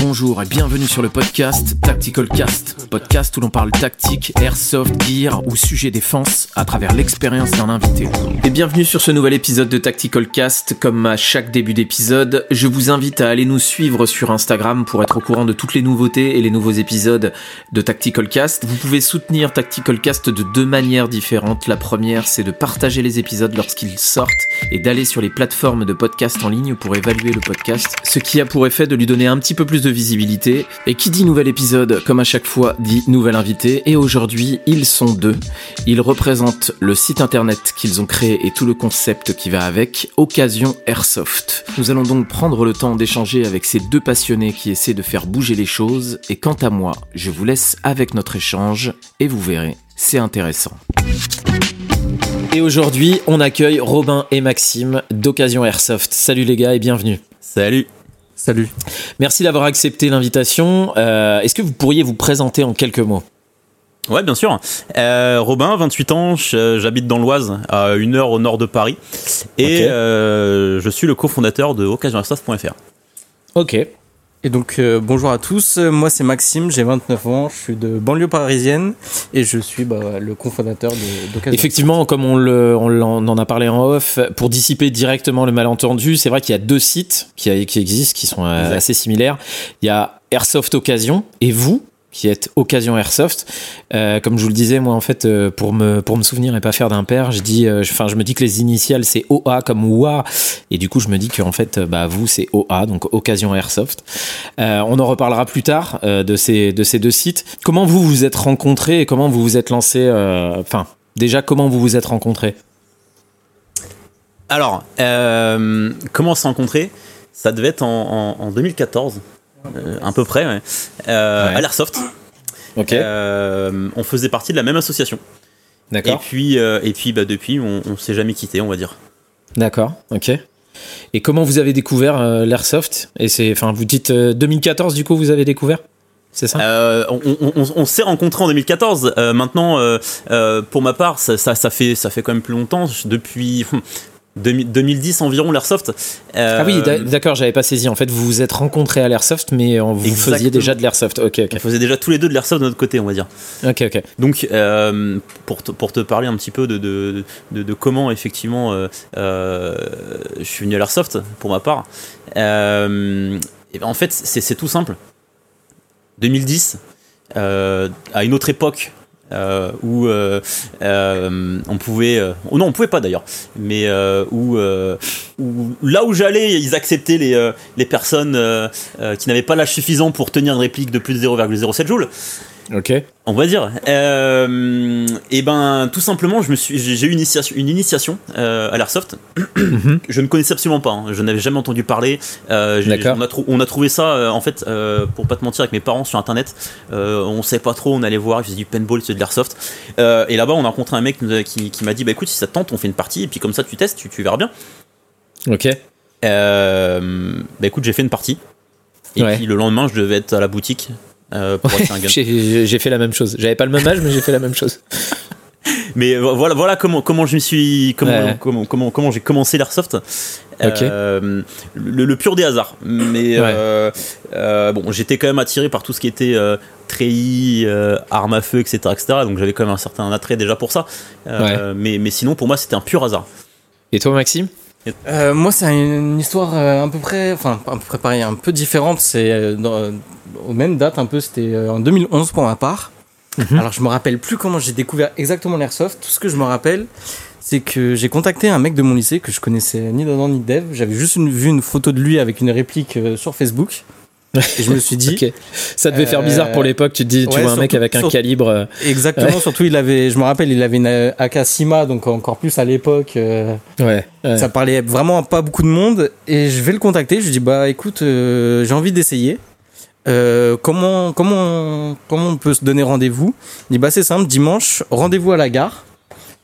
bonjour et bienvenue sur le podcast Tactical Cast, podcast où l'on parle tactique, airsoft, gear ou sujet défense à travers l'expérience d'un invité. Et bienvenue sur ce nouvel épisode de Tactical Cast. Comme à chaque début d'épisode, je vous invite à aller nous suivre sur Instagram pour être au courant de toutes les nouveautés et les nouveaux épisodes de Tactical Cast. Vous pouvez soutenir Tactical Cast de deux manières différentes. La première, c'est de partager les épisodes lorsqu'ils sortent et d'aller sur les plateformes de podcast en ligne pour évaluer le podcast, ce qui a pour effet de lui donner un petit peu plus de visibilité. Et qui dit nouvel épisode, comme à chaque fois, dit nouvel invité. Et aujourd'hui, ils sont deux. Ils représentent le site internet qu'ils ont créé et tout le concept qui va avec, Occasion Airsoft. Nous allons donc prendre le temps d'échanger avec ces deux passionnés qui essaient de faire bouger les choses. Et quant à moi, je vous laisse avec notre échange et vous verrez, c'est intéressant. Et aujourd'hui, on accueille Robin et Maxime d'Occasion Airsoft. Salut les gars et bienvenue. Salut. Salut. Merci d'avoir accepté l'invitation. Euh, Est-ce que vous pourriez vous présenter en quelques mots? Ouais, bien sûr. Euh, Robin, 28 ans, j'habite dans l'Oise, à une heure au nord de Paris, et euh, je suis le cofondateur de OccasionAirsoft.fr. Ok. Et donc euh, bonjour à tous, Euh, moi c'est Maxime, j'ai 29 ans, je suis de banlieue parisienne et je suis bah, le cofondateur de- d'Occasion. Effectivement, comme on, le, on en a parlé en off, pour dissiper directement le malentendu, c'est vrai qu'il y a deux sites qui, qui existent, qui sont euh, Exact. assez similaires. Il y a Airsoft Occasion et vous, qui êtes Occasion Airsoft. Euh, comme je vous le disais, moi en fait, euh, pour me pour me souvenir et pas faire d'impair, je dis, euh, enfin, je me dis que les initiales c'est OA comme OA, et du coup je me dis que en fait, bah vous c'est OA, donc Occasion Airsoft. On en reparlera plus tard de ces de ces deux sites. Comment vous vous êtes rencontrés et comment vous vous êtes lancé euh, Enfin, déjà comment vous vous êtes rencontrés? Alors, comment on s'est rencontrés Ça devait être en, en- en 2014, euh, à peu près, ouais. Euh, à l'Airsoft. Ok, Euh, on faisait partie de la même association. Et d'accord, puis, euh, et puis bah, depuis, on, on s'est jamais quitté, on va dire. d'accord, ok. Et comment vous avez découvert euh, l'airsoft? Et c'est, enfin, vous dites euh, 2014 du coup vous avez découvert? C'est ça? Euh, on on- on- on s'est rencontrés en 2014. Euh, maintenant, pour ma part, ça, ça, ça fait, ça fait quand même plus longtemps. Depuis 2000 2010 environ, l'Airsoft. Euh, Ah oui, d'a- d'accord, j'avais pas saisi. En fait, vous vous êtes rencontrés à l'airsoft, mais vous Exactement. faisiez déjà de l'airsoft. Ok, on ok, faisait déjà tous les deux de l'Airsoft de notre côté, on va dire. ok, ok. Donc, euh, pour, te, pour te parler un petit peu de, de, de, de comment, effectivement, euh, je suis venu à l'Airsoft, pour ma part, et ben, en fait, c'est tout simple. 2010, euh, à une autre époque, euh, où euh, euh, on pouvait, euh, non, on pouvait pas d'ailleurs, mais euh, où, euh, où- là où j'allais, ils acceptaient les, euh, les personnes euh, euh, qui n'avaient pas l'âge suffisant pour tenir une réplique de plus de 0,07 joules. Ok. On va dire. Euh, et ben, tout simplement, je me suis, j'ai j'ai eu une initiation, une initiation euh, à l'airsoft. je ne connaissais absolument pas. hein. Je n'avais jamais entendu parler. Euh, j'ai- D'accord. on, a trou- on a trouvé ça, euh, en fait, euh, pour pas te mentir, avec mes parents sur internet. On savait pas trop. On allait voir. Ils faisaient du paintball, c'est de l'airsoft. Et là-bas, on a rencontré un mec qui, qui, m'a dit, bah écoute, si ça te tente, on fait une partie. Et puis comme ça, tu testes, tu, tu verras bien. Ok. Bah écoute, j'ai fait une partie. Et Ouais. puis le lendemain, je devais être à la boutique. Euh. J'ai fait la même chose. J'avais pas le même âge, mais j'ai fait la même chose. Mais vo- voilà, voilà comment, comment je me suis, comment, Ouais. comment, comment, comment j'ai commencé l'airsoft. Euh, le, le pur des hasards. Mais Ouais. euh, euh, bon, j'étais quand même attiré par tout ce qui était treillis, armes à feu, etc., etc. Donc j'avais quand même un certain attrait déjà pour ça. Mais, mais sinon, pour moi, c'était un pur hasard. Et toi, Maxime? Euh, moi c'est une histoire euh, à peu près, enfin à peu près pareil, un peu différente. C'est euh, dans- aux mêmes dates un peu. C'était euh, en 2011 pour ma part. Mhm. Alors je me rappelle plus comment j'ai découvert exactement l'airsoft. Tout ce que je me rappelle, c'est que j'ai contacté un mec de mon lycée que je connaissais ni d'Adam ni de Dev. J'avais juste une- vu une photo de lui avec une réplique euh, sur Facebook. Et je me suis dit, Ok. Ça devait faire Euh, bizarre pour l'époque. Tu te dis, tu ouais, vois un mec avec un surtout- calibre. euh, exactement. Surtout, il avait, je me rappelle, il avait une euh, AK Sima, donc encore plus à l'époque. euh, Ouais. ouais. Ça parlait vraiment à pas beaucoup de monde et je vais le contacter. Je lui dis bah écoute, euh, j'ai envie d'essayer. Euh, comment comment comment on peut se donner rendez-vous? Il dit bah c'est simple, dimanche, rendez-vous à la gare.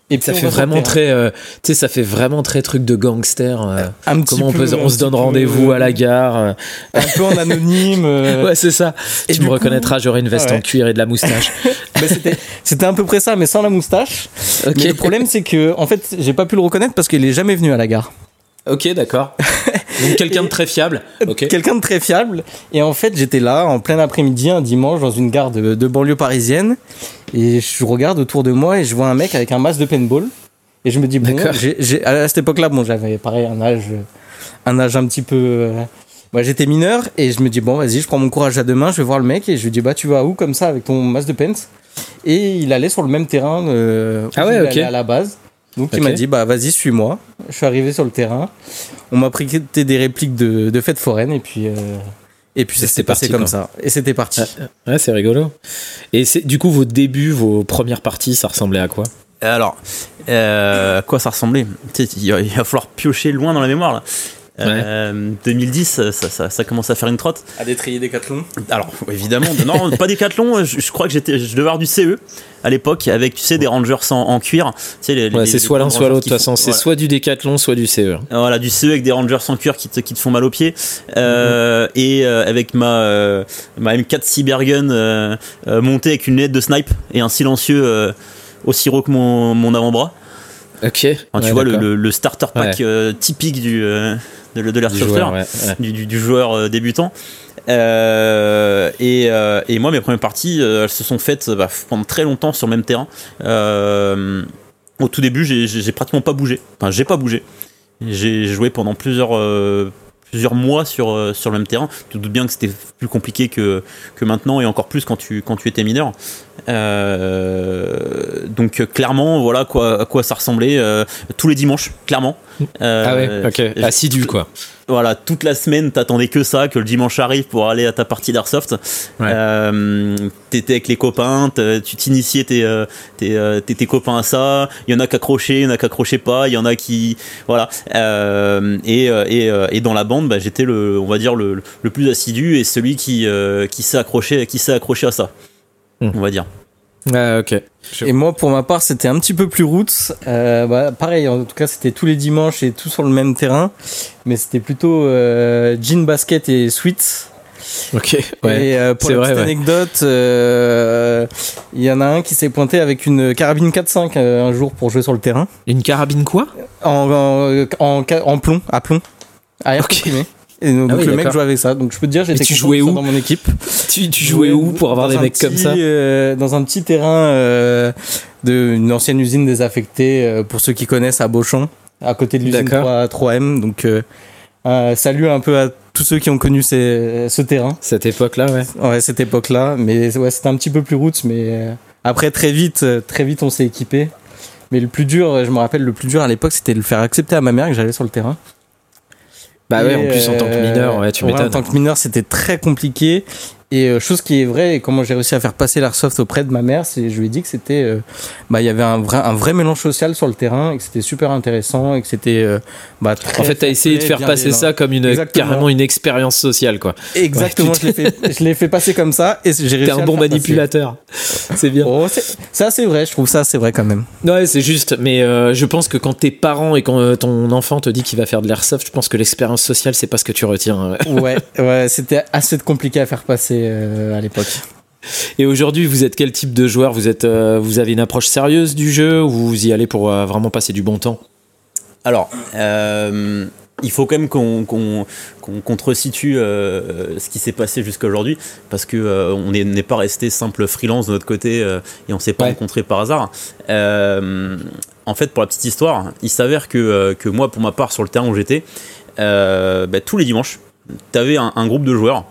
Et puis Ça fait vraiment très, euh, tu sais, ça fait vraiment très truc de gangster. euh, Un petit comment on, peut, se donne rendez-vous à la euh, gare. euh. un peu en anonyme. euh, Ouais, c'est ça. et tu me coup- reconnaîtras, j'aurai une veste Ouais. en cuir et de la moustache. bah, c'était à peu près ça, mais sans la moustache. Mais le problème c'est que en fait j'ai pas pu le reconnaître parce qu'il est jamais venu à la gare. Ok, d'accord. Donc quelqu'un de très fiable. Ok. Quelqu'un de très fiable. Et en fait, j'étais là en plein après-midi, un dimanche, dans une gare de, de banlieue parisienne. Et je regarde autour de moi et je vois un mec avec un masque de paintball. Et je me dis, bon, à cette époque-là, bon, j'avais pareil un âge, un âge un petit peu. euh, moi, j'étais mineur et je me dis, bon, vas-y, je prends mon courage à deux mains, je vais voir le mec et je lui dis, bah, tu vas où comme ça avec ton masque de paint? Et il allait sur le même terrain euh, où Ah ouais, il ok. allait à la base. Donc il m'a dit, bah, vas-y, suis-moi. Je suis arrivé sur le terrain. On m'a prêté des répliques de, de fêtes foraines et puis. euh, et puis ça C'était s'est passé parti, comme quoi. ça. Et c'était parti. Ouais, c'est rigolo. Et c'est du coup vos débuts, vos premières parties, ça ressemblait à quoi? Alors, euh, à quoi ça ressemblait? Il va, il va falloir piocher loin dans la mémoire là. Euh, 2010, ça, ça, ça commence à faire une trotte. À détrier des cathlons. Alors, évidemment, non, pas Décathlon. Je, je crois que j'étais, je devais avoir du CE à l'époque avec, tu sais, des Rangers en, en cuir. Tu sais, les, Ouais, les- c'est les soit l'un, soit l'autre. De toute façon, c'est voilà. soit du décathlon, soit du CE. Voilà, du CE avec des Rangers en cuir qui te, qui te font mal aux pieds. Euh, Et euh, avec ma, euh, ma M4 Cybergun euh, euh, montée avec une lunette de snipe et un silencieux euh, aussi gros que mon, mon avant-bras. Ok. Enfin, tu Ouais, vois, le, starter pack Ouais. euh, typique du, de, de Du ouais, ouais. du, du- du joueur euh, débutant. Euh, et, euh, et moi, mes premières parties, elles se sont faites bah, pendant très longtemps sur le même terrain. Euh, au tout début, j'ai- pratiquement pas bougé. Enfin, j'ai pas bougé. J'ai joué pendant plusieurs, plusieurs mois sur, euh, sur le même terrain. Tu te doutes bien que c'était plus compliqué que, que maintenant et encore plus quand tu, quand tu étais mineur. Euh, donc euh, clairement, voilà quoi, à quoi ça ressemblait euh, tous les dimanches, clairement. Euh, Ah ouais, ok. Assidu quoi. Voilà, toute la semaine, t'attendais que ça, que le dimanche arrive pour aller à ta partie d'airsoft. Ouais. Euh, T'étais avec les copains, tu t'initiais tes, euh, tes, euh, tes, tes copains à ça. Il y en a qui accrochaient, il y en a qui accrochaient pas, il y en a qui, voilà. Euh, et, euh, et, et dans la bande, bah, j'étais le, on va dire le, le plus assidu et celui qui, qui s'est accroché, qui s'est accroché à ça, Hmm. on va dire. Ouais, ok. Et moi, pour ma part, c'était un petit peu plus roots. Euh, bah, pareil, en tout cas, c'était tous les dimanches et tout sur le même terrain. Mais c'était plutôt euh, jean basket et sweats. Ok. Ouais. Et euh, pour la vrai, petite anecdote, euh, il y en a un qui s'est pointé avec une carabine 4.5 euh, un jour pour jouer sur le terrain. Une carabine quoi? En, en, en, en plomb, à plomb. À air Ok. comprimé. Et donc, Ah oui, le mec jouait avec ça. Donc je peux te dire, j'étais jouais où dans mon équipe. tu, tu jouais où pour avoir des mecs comme ça euh, Dans un petit terrain euh, d'une ancienne usine désaffectée, euh, pour ceux qui connaissent, à Beauchamp, à côté de l'usine D'accord. 3, 3M. Donc, euh, salut un peu à tous ceux qui ont connu ces- ce terrain, Cette époque-là, ouais. ouais, cette époque-là. Mais ouais, c'était un petit peu plus roots, mais euh, après, très vite, euh, très vite, on s'est équipé. Mais le plus dur, je me rappelle, le plus dur à l'époque, c'était de le faire accepter à ma mère que j'allais sur le terrain. Bah ouais, Et, en plus en tant que mineur, ouais, tu ouais, m'étonnes. En tant que mineur, c'était très compliqué. Et euh, chose qui est vraie, et comment j'ai réussi à faire passer l'airsoft auprès de ma mère, c'est je lui ai dit que c'était, euh, bah il y avait un vrai, un vrai mélange social sur le terrain et que c'était super intéressant et que c'était, euh, bah très. En fait, t'as essayé de faire passer ça comme une Exactement. carrément une expérience sociale, quoi. Exactement, Ouais, je l'ai fait, passer comme ça et j'ai réussi. T'es un bon manipulateur. C'est bien. Oh, ça c'est vrai, je trouve ça c'est vrai quand même. Ouais, c'est juste. Mais euh, je pense que quand tes parents et quand ton enfant te dit qu'il va faire de l'airsoft, je pense que l'expérience sociale, c'est pas ce que tu retiens. euh. Ouais, ouais, c'était assez compliqué à faire passer euh, à l'époque. Et aujourd'hui, vous êtes quel type de joueur? Vous êtes, euh, vous avez une approche sérieuse du jeu ou vous y allez pour euh, vraiment passer du bon temps? Alors, euh, il faut quand même qu'on qu'on qu'on- qu'on te resitue euh, ce qui s'est passé jusqu'à aujourd'hui, parce que euh, on n'est pas resté simple freelance de notre côté euh, et on s'est pas Ouais. rencontré par hasard. Euh, en fait, pour la petite histoire, il s'avère que, euh, que moi, pour ma part, sur le terrain où j'étais, euh, bah, tous les dimanches, tu avais un, un groupe de joueurs.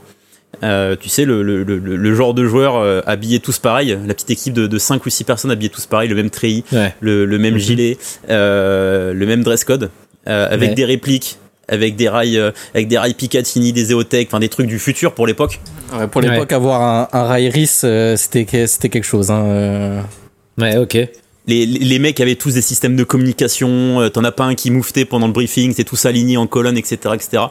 Euh, tu sais, le, le, le, le genre de joueurs euh, habillés tous pareil, la petite équipe de, de 5 ou 6 personnes habillées tous pareil, le même treillis, Ouais. le, le même Mhm. gilet, euh, le même dress code, euh, avec Ouais. des répliques, avec des rails, euh, avec des rails Picatinny, des Eotech, enfin des trucs du futur pour l'époque. Ouais, pour l'époque, avoir un, un rail RIS, euh, c'était c'était quelque chose. Hein, euh. Ouais, ok. Les, les- mecs avaient tous des systèmes de communication, euh, t'en as pas un qui mouftait pendant le briefing, c'était tous alignés en colonne, etc. etc.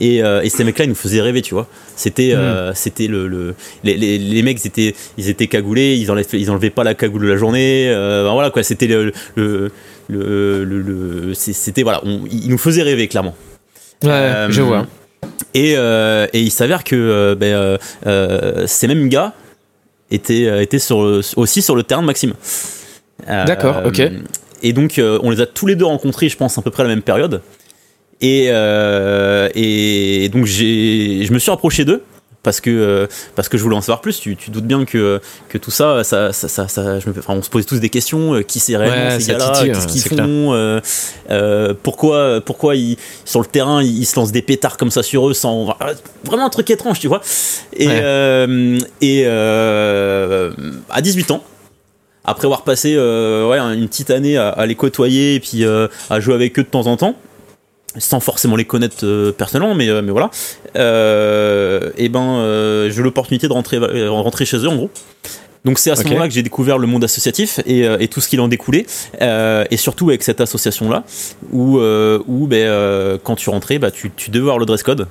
Et, euh, et ces mecs-là, ils nous faisaient rêver, tu vois. C'était, euh, c'était le, le les, les, les mecs, ils étaient, ils étaient cagoulés, ils enlevaient, ils enlevaient pas la cagoule de la journée. euh, ben voilà quoi, c'était le, le, le, le- c'était voilà, on- ils nous faisaient rêver clairement. Ouais, je vois. Et, et il s'avère que ben, ces mêmes gars étaient, étaient sur, aussi sur le terrain de Maxime. D'accord, ok. Et donc, on les a tous les deux rencontrés, je pense, à peu près à la même période. Et, euh, et donc j'ai, je me suis rapproché d'eux parce que euh, parce que je voulais en savoir plus. Tu, tu doutes bien que que tout ça, ça, ça, ça, ça je me, enfin, on se posait tous des questions. euh, qui c'est réellement Ouais, ces gars-là Qu'est-ce qu'ils font euh, euh, Pourquoi pourquoi ils sur le terrain ils, se lancent des pétards comme ça sur eux sans vraiment un truc étrange, tu vois Et Ouais. euh, et à 18 ans. Après avoir passé ouais, une petite année à, à les côtoyer et puis à jouer avec eux de temps en temps, sans forcément les connaître euh, personnellement, mais, euh, mais voilà, euh, et ben j'ai eu l'opportunité de rentrer, rentrer chez eux en gros. Donc c'est à ce moment-là que j'ai découvert le monde associatif et, et tout ce qu'il en découlait, euh, et surtout avec cette association-là, où, euh, où ben, euh, quand tu rentrais, bah, tu, tu devais avoir le dress code.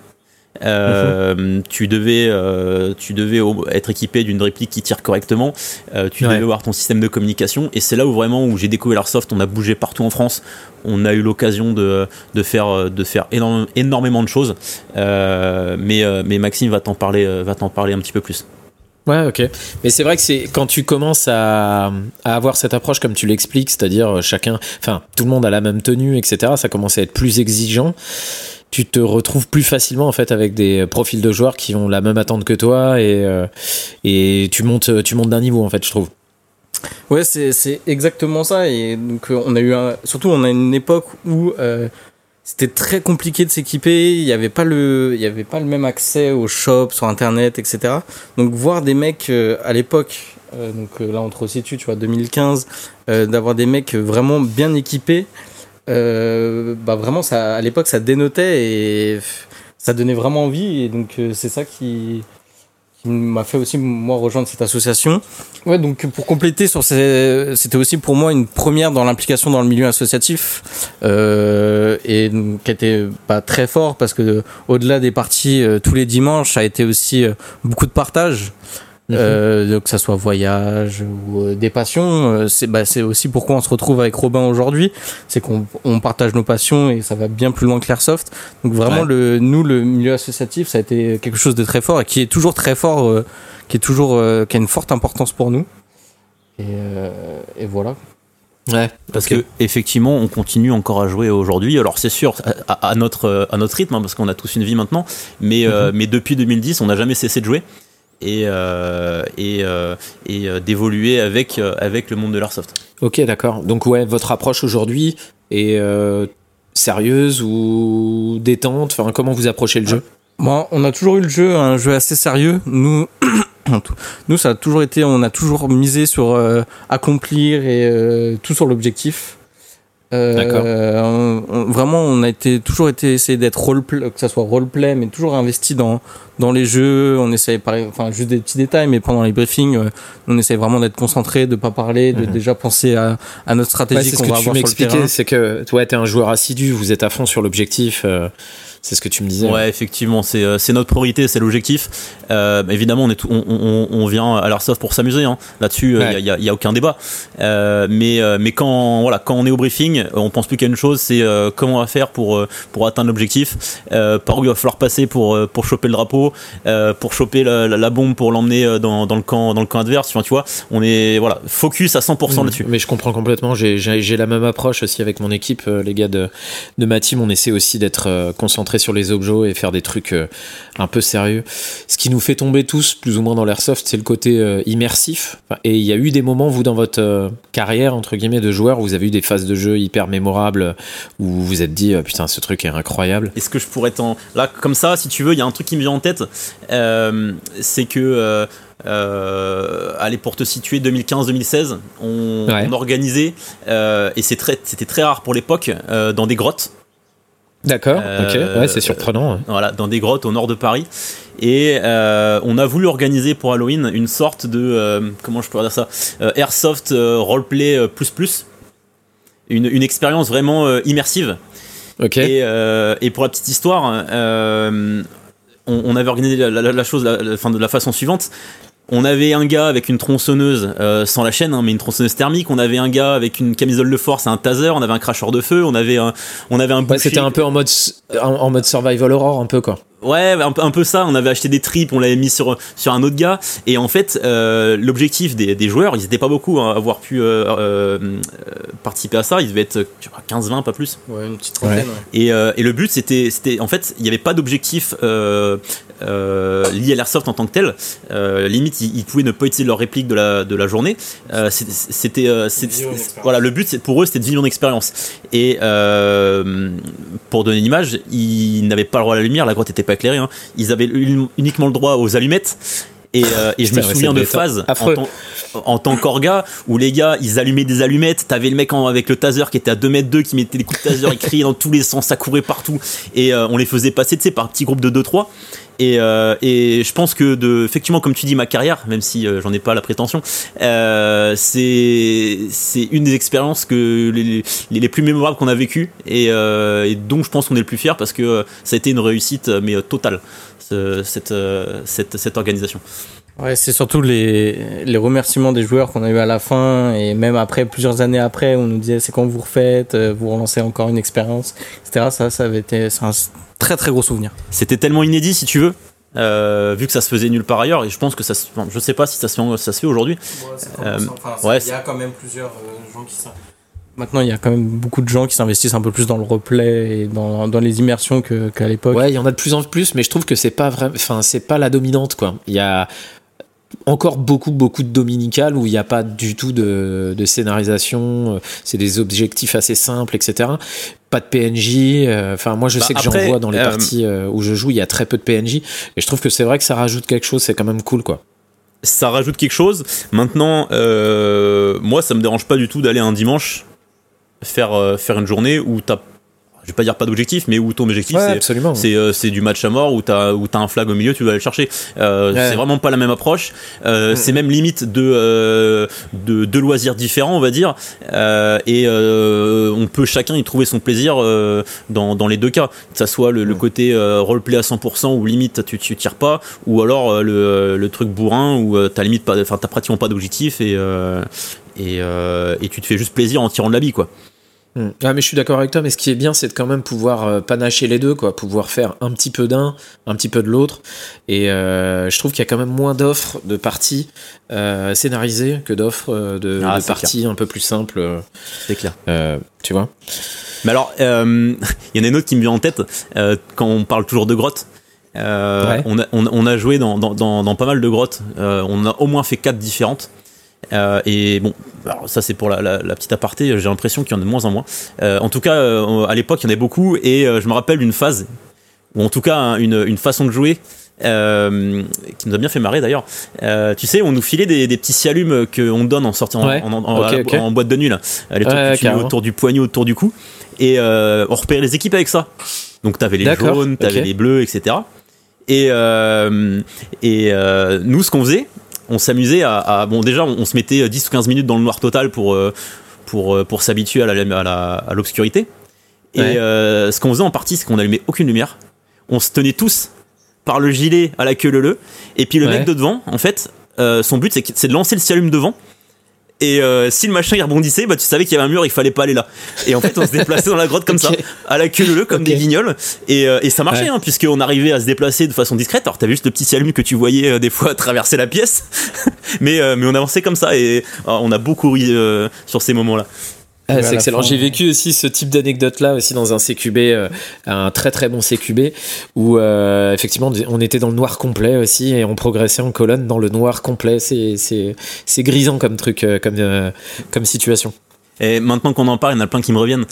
Euh, tu devais, euh, tu devais être équipé d'une réplique qui tire correctement. euh, tu Ouais. devais avoir ton système de communication. Et c'est là où vraiment où j'ai découvert l'Airsoft. On a bougé partout en France. On a eu l'occasion de, de faire, de faire énorme- énormément de choses. Mais, mais Maxime va t'en parler, va t'en parler un petit peu plus. Ouais, ok. Mais c'est vrai que c'est quand tu commences à, à avoir cette approche comme tu l'expliques, c'est-à-dire chacun, enfin tout le monde a la même tenue, etc. Ça commence à être plus exigeant. Tu te retrouves plus facilement en fait avec des profils de joueurs qui ont la même attente que toi et euh, et tu montes tu montes d'un niveau en fait, je trouve. Ouais, c'est exactement ça. Et donc, euh, on a eu surtout, on a une époque où euh, c'était très compliqué de s'équiper. Il n'y avait pas le, il y avait pas le même accès aux shops sur Internet, etc. Donc, voir des mecs à l'époque, donc là, on te tu vois, 2015, euh, d'avoir des mecs vraiment bien équipés. Euh, bah vraiment, ça, à l'époque, ça dénotait et ça donnait vraiment envie. Et donc, euh, c'est ça qui, qui m'a fait aussi moi rejoindre cette association. Ouais, donc pour compléter sur ces, c'était aussi pour moi une première dans l'implication dans le milieu associatif euh, et donc, qui était pas très fort parce que au-delà des parties euh, tous les dimanches, ça a été aussi beaucoup de partage. Euh, que ça soit voyage ou euh, des passions, euh, c'est bah, c'est aussi pourquoi on se retrouve avec Robin aujourd'hui, c'est qu'on on partage nos passions et ça va bien plus loin que l'airsoft. Donc vraiment Ouais. le nous le milieu associatif, ça a été quelque chose de très fort et qui est toujours très fort, euh, qui est toujours euh, qui a une forte importance pour nous. Et, euh, et voilà. Ouais. Parce que effectivement, on continue encore à jouer aujourd'hui. Alors c'est sûr à, à notre à notre rythme, hein, parce qu'on a tous une vie maintenant. Mais euh, mais depuis 2010, on n'a jamais cessé de jouer et euh, et euh, et euh, d'évoluer avec avec le monde de l'airsoft. Ok, d'accord. Donc ouais, votre approche aujourd'hui est euh, sérieuse ou détente? Enfin, comment vous approchez le jeu? Bon, on a toujours eu le jeu, un jeu assez sérieux. Nous, nous, ça a toujours été, on a toujours misé sur euh, accomplir et euh, tout sur l'objectif. Euh, D'accord. on- on- vraiment, on a été toujours été essayé d'être roleplay, que ça soit roleplay, mais toujours investi dans dans les jeux. On essaye, par, enfin, juste des petits détails, mais pendant les briefings, euh, on essaye vraiment d'être concentré, de pas parler, de Mhm. déjà penser à, à notre Ouais, stratégie c'est ce qu'on que va tu avoir sur le m'expliquais, terrain. c'est que toi, t'es un joueur assidu, vous êtes à fond sur l'objectif. euh, c'est ce que tu me disais. Ouais, effectivement, c'est euh, notre priorité, c'est l'objectif. Euh, évidemment, on est tout, on, on, on vient à l'airsoft pour s'amuser. Hein. Là-dessus, il Ouais. y, a, y a aucun débat. Euh, mais euh, mais quand voilà, quand on est au briefing, euh, on pense plus qu'à une chose, c'est euh, comment on va faire pour euh, pour atteindre l'objectif, euh, par où il va falloir passer pour euh, pour choper le drapeau, euh, pour choper la, la, la bombe pour l'emmener euh, dans, dans le camp dans le camp adverse. Enfin, tu vois, on est voilà focus à 100% Mhm. là-dessus. Mais je comprends complètement. J'ai- la même approche aussi avec mon équipe, euh, les gars de, de ma team. On essaie aussi d'être euh, sur les objets et faire des trucs euh, un peu sérieux. Ce qui nous fait tomber tous plus ou moins dans l'airsoft, c'est le côté euh, immersif. Et il y a eu des moments, vous, dans votre euh, carrière, entre guillemets, de joueur, où vous avez eu des phases de jeu hyper mémorables, où vous vous êtes dit, putain, ce truc est incroyable. Est-ce que je pourrais t'en. Là, comme ça, si tu veux, il y a un truc qui me vient en tête. euh, c'est que. Euh, euh, allez, pour te situer, 2015-2016, on, Ouais. on organisait, euh, et c'est très- c'était très rare pour l'époque, euh, dans des grottes. D'accord, Euh, ok, ouais, c'est surprenant. Voilà, dans des grottes au nord de Paris. Et euh, on a voulu organiser pour Halloween une sorte de. euh, comment je pourrais dire ça Euh, Airsoft euh, Roleplay euh, plus plus. Une, une expérience vraiment euh, immersive. Ok. Et, euh, et pour la petite histoire, euh, on, on avait organisé la, la- la chose la- de la façon suivante. On avait un gars avec une tronçonneuse euh, sans la chaîne, hein, mais une tronçonneuse thermique. On avait un gars avec une camisole de force et un taser. On avait un cracheur de feu. On avait un, on avait un Ouais, c'était un peu en mode, en, en mode survival horror, un peu quoi. Ouais, un, peu- un peu ça. On avait acheté des tripes, on l'avait mis sur, sur un autre gars. Et en fait, euh, l'objectif des, des joueurs, ils étaient pas beaucoup à avoir pu euh, participer à ça. Ils devaient être je sais pas, 15-20, pas plus. Ouais, une petite trentaine. ouais. Et, euh, et le but, c'était, c'était, en fait, il n'y avait pas d'objectif euh, euh, lié à l'airsoft en tant que tel. Euh, limite, ils, ils pouvaient ne pas utiliser leur réplique de la, de la journée. Euh, c'était, euh, voilà, le but, pour eux, c'était de vivre une expérience. Et euh, pour donner une image, ils n'avaient pas le droit à la lumière. La grotte n'était pas éclairée. hein. Ils avaient uni- uniquement le droit aux allumettes. Et, euh, et je me Putain, souviens de être phases en en tant qu'orga où les gars ils allumaient des allumettes. T'avais le mec en- avec le taser qui était à 2 mètres 2 qui mettait des coups de taser, il criait dans tous les sens, ça courait partout. Et euh, on les faisait passer tu sais, par petits groupes de 2-3. Et, euh, et je pense que de, effectivement, comme tu dis, ma carrière, même si euh, j'en ai pas la prétention, euh, c'est c'est une des expériences que les, les, les plus mémorables qu'on a vécues et, euh, et dont je pense qu'on est le plus fier parce que euh, ça a été une réussite euh, mais totale ce- cette, cette cette organisation. Ouais, c'est surtout les, les remerciements des joueurs qu'on a eu à la fin et même après, plusieurs années après, on nous disait c'est quand vous refaites, euh, vous relancez encore une expérience, etc. Ça, ça avait été c'est un très très gros souvenir. C'était tellement inédit si tu veux. euh, vu que ça se faisait nulle part ailleurs et je pense que ça se, enfin, je sais pas si ça se fait, ça se fait aujourd'hui Euh, ouais, il y a quand même plusieurs euh, gens qui Maintenant, il y a quand même beaucoup de gens qui s'investissent un peu plus dans le replay et dans, dans les immersions qu'à l'époque. Ouais, il y en a de plus en plus, mais je trouve que c'est pas vrai. Enfin, c'est pas la dominante, quoi. Il y a encore beaucoup, beaucoup de dominicales où il n'y a pas du tout de, de scénarisation. euh, C'est des objectifs assez simples, etc. Pas de PNJ. euh, Enfin, moi, je Bah, sais que j'en vois dans les euh, parties euh, où je joue, il y a très peu de PNJ. Et je trouve que c'est vrai que ça rajoute quelque chose. C'est quand même cool, quoi. ça rajoute quelque chose. Maintenant, euh, moi, ça me dérange pas du tout d'aller un dimanche faire, euh, faire une journée où t'as, vais pas dire pas d'objectif, mais où ton objectif c'est absolument. c'est euh, du match à mort où t'as où t'as un flag au milieu tu dois aller le chercher. Euh, Ouais. c'est vraiment pas la même approche. Euh, c'est même limite de, euh, de de loisirs différents on va dire. Et on peut chacun y trouver son plaisir dans, dans les deux cas. Que ça soit le, le côté roleplay à 100% où limite tu tu tires pas ou alors le, le truc bourrin où t'as limite pas enfin t'as pratiquement pas d'objectif et et, et tu te fais juste plaisir en tirant de la bille quoi Hmm. Ah, mais je suis d'accord avec toi, mais ce qui est bien, c'est de quand même pouvoir euh, panacher les deux, quoi, pouvoir faire un petit peu d'un, un petit peu de l'autre. Et euh, je trouve qu'il y a quand même moins d'offres de parties euh, scénarisées que d'offres de, Ah, de parties un peu plus simples. c'est clair tu vois Mais alors, il y en a une autre qui me vient en tête quand on parle toujours de grottes. Ouais. on, a, on, on a joué dans, dans, dans, dans pas mal de grottes. On a au moins fait quatre différentes. Euh, et bon, alors ça c'est pour la, la, la petite aparté. J'ai l'impression qu'il y en a de moins en moins. Euh, en tout cas, euh, à l'époque, il y en avait beaucoup. Et je me rappelle d'une phase, ou en tout cas hein, une, une façon de jouer. qui nous a bien fait marrer d'ailleurs. Tu sais, on nous filait des, des petits cialumes qu'on donne en sortant Ouais. en, en, en- Ok, à la- ok. en boîte de nuit là. Les Ouais, autour du poignet, autour du cou et on repérait les équipes avec ça. Donc t'avais les jaunes, t'avais les bleus, etc. Et, et nous, ce qu'on faisait, on s'amusait à, à- bon déjà, on, on se mettait 10 ou 15 minutes dans le noir total pour euh, pour euh, pour s'habituer à l'obscurité. Et Ouais. euh, ce qu'on faisait en partie, c'est qu'on allumait aucune lumière. On se tenait tous par le gilet à la queue leu Et puis le Ouais. mec de devant, en fait, euh, son but c'est de lancer le cialume devant. Et euh, si le machin il rebondissait, bah tu savais qu'il y avait un mur, il fallait pas aller là. Et en fait, on se déplaçait dans la grotte comme ça, à la queue leu comme des guignols. Et, euh, et ça marchait, Ouais. hein, puisqu'on arrivait à se déplacer de façon discrète. Alors t'avais juste le petit cialume que tu voyais euh, des fois traverser la pièce, mais euh, mais on avançait comme ça et euh, on a beaucoup ri euh, sur ces moments-là. Ah, c'est excellent. J'ai vécu aussi ce type d'anecdote là aussi dans un CQB, euh, un très très bon CQB où euh, effectivement on était dans le noir complet aussi et on progressait en colonne dans le noir complet. C'est grisant comme truc, euh, comme euh, comme situation. Et maintenant qu'on en parle, il y en a plein qui me reviennent.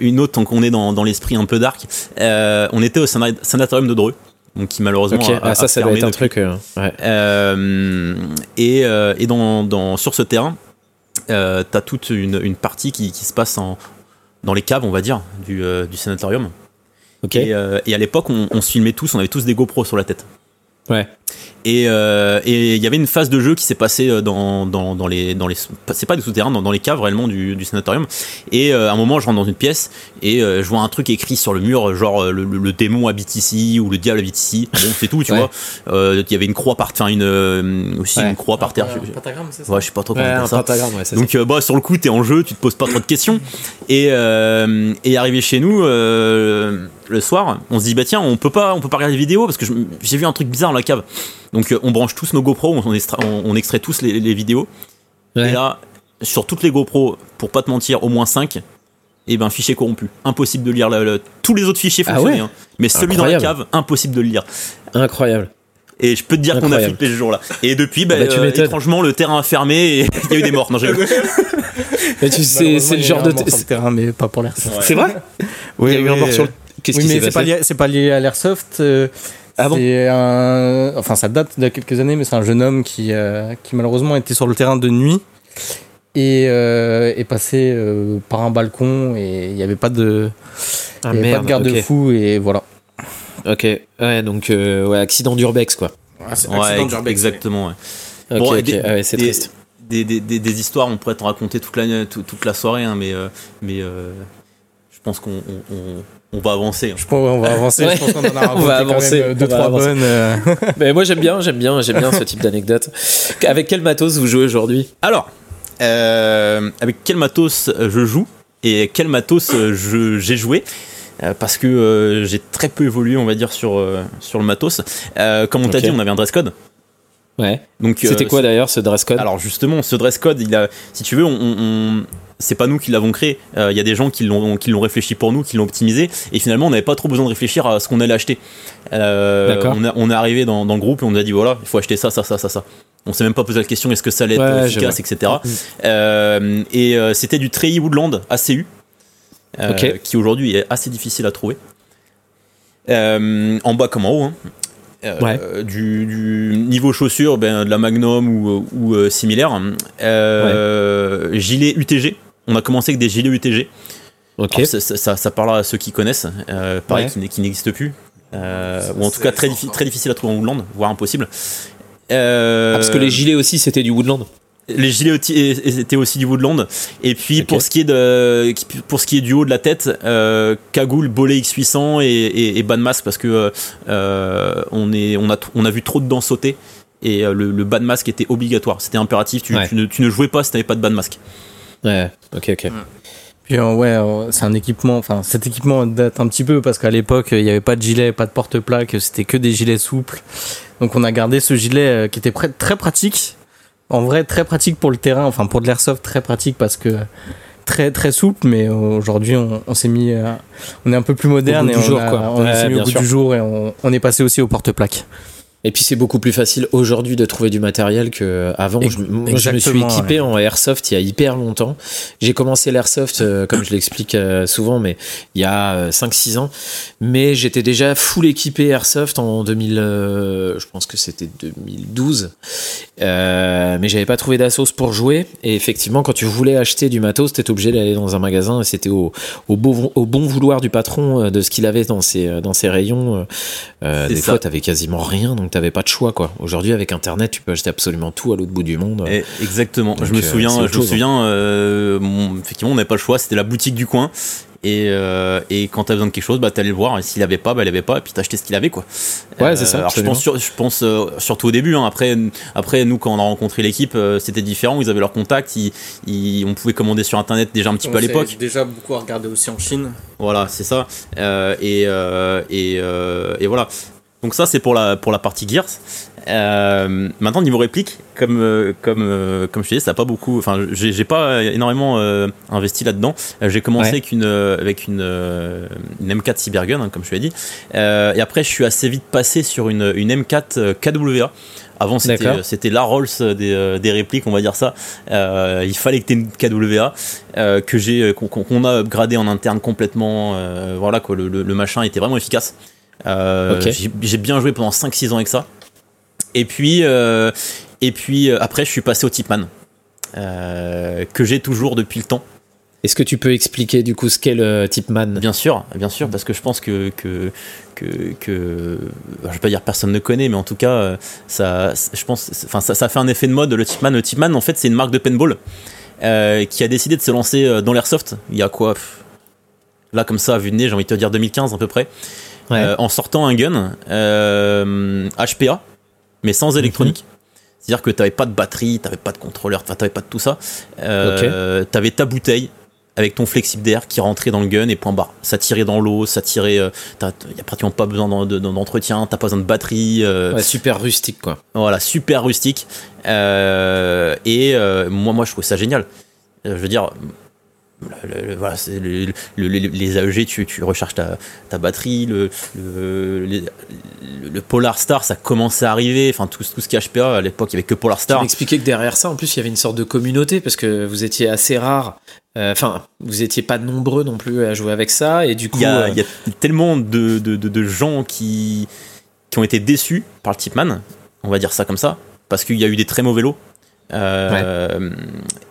Une autre, tant qu'on est dans, dans l'esprit un peu dark, on était au sana- sanatorium de Dreux, donc qui malheureusement Ok, a, ah, ça a ça doit être un depuis. truc. euh, ouais. Euh, et euh, et dans, dans, sur ce terrain, euh, t'as toute une, une partie qui, qui se passe en, dans les caves, on va dire, du, euh, du sanatorium. Ok. Et, euh, et à l'époque, on, on se filmait tous, on avait tous des GoPros sur la tête. Ouais. Et euh, et il y avait une phase de jeu qui s'est passée euh, dans, dans, dans les dans les c'est pas des souterrains dans, dans les caves réellement du, du sanatorium et euh, à un moment je rentre dans une pièce et euh, je vois un truc écrit sur le mur genre le, le- le démon habite ici ou le diable habite ici bon c'est tout tu Ouais. vois Euh, il y avait une croix par enfin une aussi Ouais. une croix par terre je, pentagramme, c'est ça? Ouais, je sais pas trop comment un ça ouais, c'est donc euh, bah sur le coup t'es en jeu, tu te poses pas trop de questions. Et, euh, et arrivé chez nous, euh, le soir, on se dit bah tiens, on peut pas, on peut pas regarder les vidéos parce que j'ai vu un truc bizarre dans la cave. Donc euh, on branche tous nos GoPro, on, extra- on- on extrait tous les, les vidéos. Ouais. Et là, sur toutes les GoPro, pour pas te mentir, au moins 5 et ben fichier corrompu. Impossible de lire le- le- tous les autres fichiers Ah fonctionnaient, ouais hein. mais celui dans la cave, impossible de le lire. Incroyable. Et je peux te dire qu'on a flippé ce jour-là. Et depuis, bah, Ah bah, tu euh, étrangement, le terrain a fermé et il y a eu des morts. Non, j'ai- Mais tu sais, c'est le genre de. Sur le terrain, mais pas pour l'air. C'est vrai? Oui, Il y a eu un mort sur le. Qu'est-ce Oui, qui mais s'est c'est pas, passé? lié, c'est pas lié à l'airsoft. euh, Ah bon c'est un, enfin, ça date de quelques années, mais c'est un jeune homme qui, euh, qui malheureusement était sur le terrain de nuit et euh, est passé euh, par un balcon et il n'y avait pas de, Ah y avait pas de garde-fou et voilà. Ok. Ouais, donc euh, ouais, accident d'urbex quoi. Ouais, ex- exactement. ouais. Ok, Bon, et ok. des- Ah ouais, c'est des- triste. Des, des, des, des histoires, on pourrait t'en raconter toute la, toute, toute la soirée, hein, mais, euh, mais euh, je pense qu'on on, on- on va avancer. hein. Je pense on va avancer. Ouais. Je pense qu'on en a On va raconté quand avancer, même, euh, deux on va trois avancer. bonnes. euh. Mais moi j'aime bien, j'aime bien, j'aime bien ce type d'anecdote. Avec quel matos vous jouez aujourd'hui? Alors, euh, avec quel matos je joue et quel matos j'ai joué? Parce que euh, j'ai très peu évolué, on va dire, sur, sur le matos. Euh, comme on t'a dit, on avait un dress code. Ouais. Donc, euh, C'était quoi d'ailleurs ce dress code? Alors justement, ce dress code, il a, si tu veux, on, on- c'est pas nous qui l'avons créé. Euh, Il y a des gens qui l'ont, qui l'ont réfléchi pour nous, qui l'ont optimisé, et finalement, on n'avait pas trop besoin de réfléchir à ce qu'on allait acheter. Euh, D'accord. on, a- on est arrivé dans, dans le groupe et on a dit voilà, il faut acheter ça, ça, ça, ça, ça. On s'est même pas posé la question est-ce que ça allait être Ouais, efficace, je etc. Et euh, c'était du Treillis Woodland ACU, qui aujourd'hui est assez difficile à trouver. En bas comme en haut. hein. Euh, Ouais. du, du niveau chaussures, ben, de la Magnum ou, ou, euh, similaire. Euh, Gilet UTG. On a commencé avec des gilets UTG. Ok. Alors, ça, ça, ça- ça parlera à ceux qui connaissent. Euh, pareil, Ouais. qui, n'existe plus. Euh, ou en tout cas très, diffi- très difficile à trouver en Woodland, voire impossible. Euh, Ah, parce que les gilets aussi c'était du Woodland. Les gilets étaient aussi du Woodland. Et puis pour ce qui est de pour ce qui est du haut de la tête, euh, cagoule, bolet X800 et, et, et ban masque parce que euh, euh, on est on a on a vu trop de dents sauter et euh, le, le ban masque était obligatoire. C'était impératif. Tu, Ouais. tu ne, tu ne jouais pas si t'avais pas de ban masque. Ouais. Ok, ok. Puis ouais, c'est un équipement. Enfin, cet équipement date un petit peu parce qu'à l'époque, il n'y avait pas de gilet, pas de porte-plaque, c'était que des gilets souples. Donc on a gardé ce gilet qui était très pratique. En vrai, très pratique pour le terrain. Enfin, pour de l'airsoft, très pratique parce que très très souple. Mais aujourd'hui, on, on s'est mis, euh, on est un peu plus moderne Au et du on, jour, a- quoi. on Ouais, s'est mis bien au goût sûr. du jour et on, on est passé aussi au porte-plaque. Et puis c'est beaucoup plus facile aujourd'hui de trouver du matériel que avant. Ex- Je, moi, je me suis équipé en airsoft il y a hyper longtemps. J'ai commencé l'airsoft, euh, comme je l'explique euh, souvent, mais il y a euh, 5-6 ans. Mais j'étais déjà full équipé airsoft en 2000, euh, je pense que c'était 2012. Euh, mais j'avais pas trouvé d'assos pour jouer. Et effectivement, quand tu voulais acheter du matos, t'étais obligé d'aller dans un magasin et c'était au, au, beau- au bon vouloir du patron de ce qu'il avait dans ses, dans ses rayons. des ça. fois, t'avais quasiment rien, donc t'avais pas de choix, quoi. Aujourd'hui, avec Internet, tu peux acheter absolument tout à l'autre bout du monde. Et exactement. Donc, je me euh, souviens, je me chose, souviens. euh, effectivement, on n'avait pas le choix. C'était la boutique du coin. Et, euh, et quand t'as besoin de quelque chose, bah t'allais le voir. Et s'il avait pas, bah il avait pas. Et puis t'achetais ce qu'il avait, quoi. Ouais, c'est ça, Alors je pense, sur- je pense euh, surtout au début. hein. Après, après nous, quand on a rencontré l'équipe, euh, c'était différent. Ils avaient leur contact. Ils, ils- on pouvait commander sur internet déjà un petit peu à l'époque. déjà beaucoup regardé aussi en Chine. Voilà, c'est ça. Euh, et, euh, et, euh, et voilà. Donc ça, c'est pour la, pour la partie Gears. Euh, maintenant, niveau réplique, comme, euh, comme, euh, comme je te disais, ça a pas beaucoup. Enfin, j'ai j'ai pas énormément euh, investi là-dedans. Euh, J'ai commencé Ouais. avec une, avec une, une M4 Cybergun, hein, comme je te l'ai dit. Euh, et après, je suis assez vite passé sur une, une M4 euh, KWA. Avant, c'était c'était la Rolls des, des répliques, on va dire ça. Euh, il fallait que tu une KWA euh, que j'ai qu'on qu'on a upgradé en interne complètement. euh, voilà quoi, le, le- le machin était vraiment efficace. Euh, j'ai- bien joué pendant 5-6 ans avec ça. Et puis, euh, et puis euh, après, je suis passé au Tipman. Que j'ai toujours depuis le temps. Est-ce que tu peux expliquer du coup ce qu'est le Tipman? Bien sûr, bien sûr, parce que je pense que que que, que je vais pas dire personne ne connaît, mais en tout cas, ça, je pense, enfin ça, ça fait un effet de mode. Le Tipman, le Tipman, en fait, c'est une marque de paintball euh, qui a décidé de se lancer dans l'airsoft. Il y a quoi Là, comme ça, à vue de nez, j'ai envie de te dire 2015 à peu près, Ouais. euh, en sortant un gun euh, HPA, mais sans électronique. C'est-à-dire que tu n'avais pas de batterie, tu n'avais pas de contrôleur, tu n'avais pas de tout ça. Euh, Tu avais ta bouteille, avec ton flexible d'air qui rentrait dans le gun et point barre. Ça tirait dans l'eau, ça tirait. Il n'y a pratiquement pas besoin d'entretien, t'as pas besoin de batterie. Ouais, super rustique quoi. Voilà, super rustique. et moi, moi, je trouve ça génial. Je veux dire, voilà, le, les AEG, tu, tu recharges ta, ta batterie, le, Polar Star, ça commençait à arriver, enfin tout, tout ce qui est HPA, à l'époque, il n'y avait que Polar Star. Tu m'expliquais que derrière ça, en plus, il y avait une sorte de communauté, parce que vous étiez assez rare, euh, enfin, vous étiez pas nombreux non plus à jouer avec ça, et du coup... Il y a, y a tellement de, de, de, gens qui, qui ont été déçus par le Tipman, on va dire ça comme ça, parce qu'il y a eu des très mauvais lots. Euh,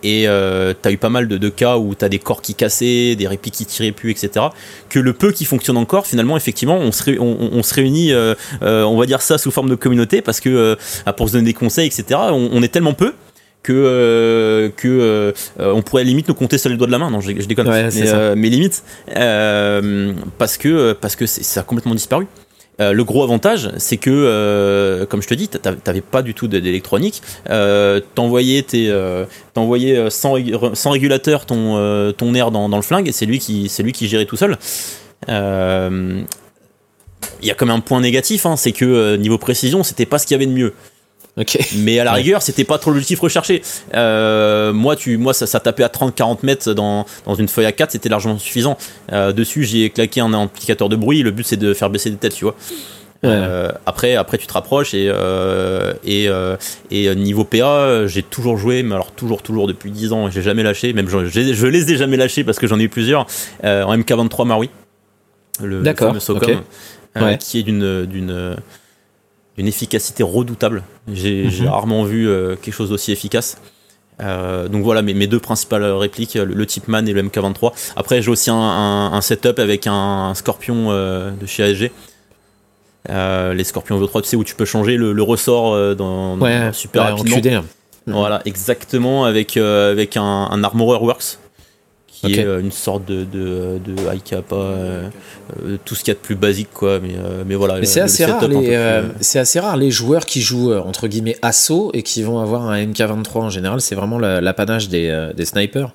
et euh, t'as eu pas mal de, cas où t'as des corps qui cassaient, des répliques qui tiraient plus, etc. Que le peu qui fonctionne encore, finalement, effectivement, on se, on, se réunit, euh, on va dire ça sous forme de communauté, parce que pour se donner des conseils, etc. On, est tellement peu que que on pourrait limite nous compter sur les doigts de la main non je, déconne mais, limite parce que parce que ça a complètement disparu euh, le gros avantage, c'est que, euh, comme je te dis, t'avais pas du tout d'électronique. Euh, t'envoyais t'envoyais sans, régulateur ton, air dans, le flingue et c'est lui qui, c'est lui qui gérait tout seul. Il y a même un point négatif, hein, c'est que niveau précision, c'était pas ce qu'il y avait de mieux. Mais à la rigueur, c'était pas trop l'objectif recherché. Euh, moi, tu, moi, ça, ça tapait à 30-40 mètres dans, dans une feuille à 4, c'était largement suffisant. Euh, dessus, j'ai claqué un amplificateur de bruit. Le but, c'est de faire baisser des têtes, tu vois. Euh, après, après, tu te rapproches et, et, et niveau PA, j'ai toujours joué, mais alors toujours, toujours depuis 10 ans, j'ai jamais lâché. Même je, je, les ai jamais lâchés parce que j'en ai eu plusieurs. en MK23 Maui, le, fameux Socom, qui est d'une d'une une efficacité redoutable. J'ai mhm. rarement vu euh, quelque chose d'aussi efficace. Euh, donc voilà mes, mes, deux principales répliques, le, Tipman et le MK23. Après j'ai aussi un, setup avec un, Scorpion euh, de chez ASG. les Scorpions V3, tu sais où tu peux changer le, ressort dans, super rapidement. Voilà, exactement avec avec un, un Armorer Works qui est euh, une sorte de, de, de high kappa, euh, euh, tout ce qu'il y a de plus basique, quoi. Mais, mais voilà. c'est assez, rare les, c'est assez rare les joueurs qui jouent entre guillemets assaut et qui vont avoir un MK23 en général. C'est vraiment l'apanage des, des snipers.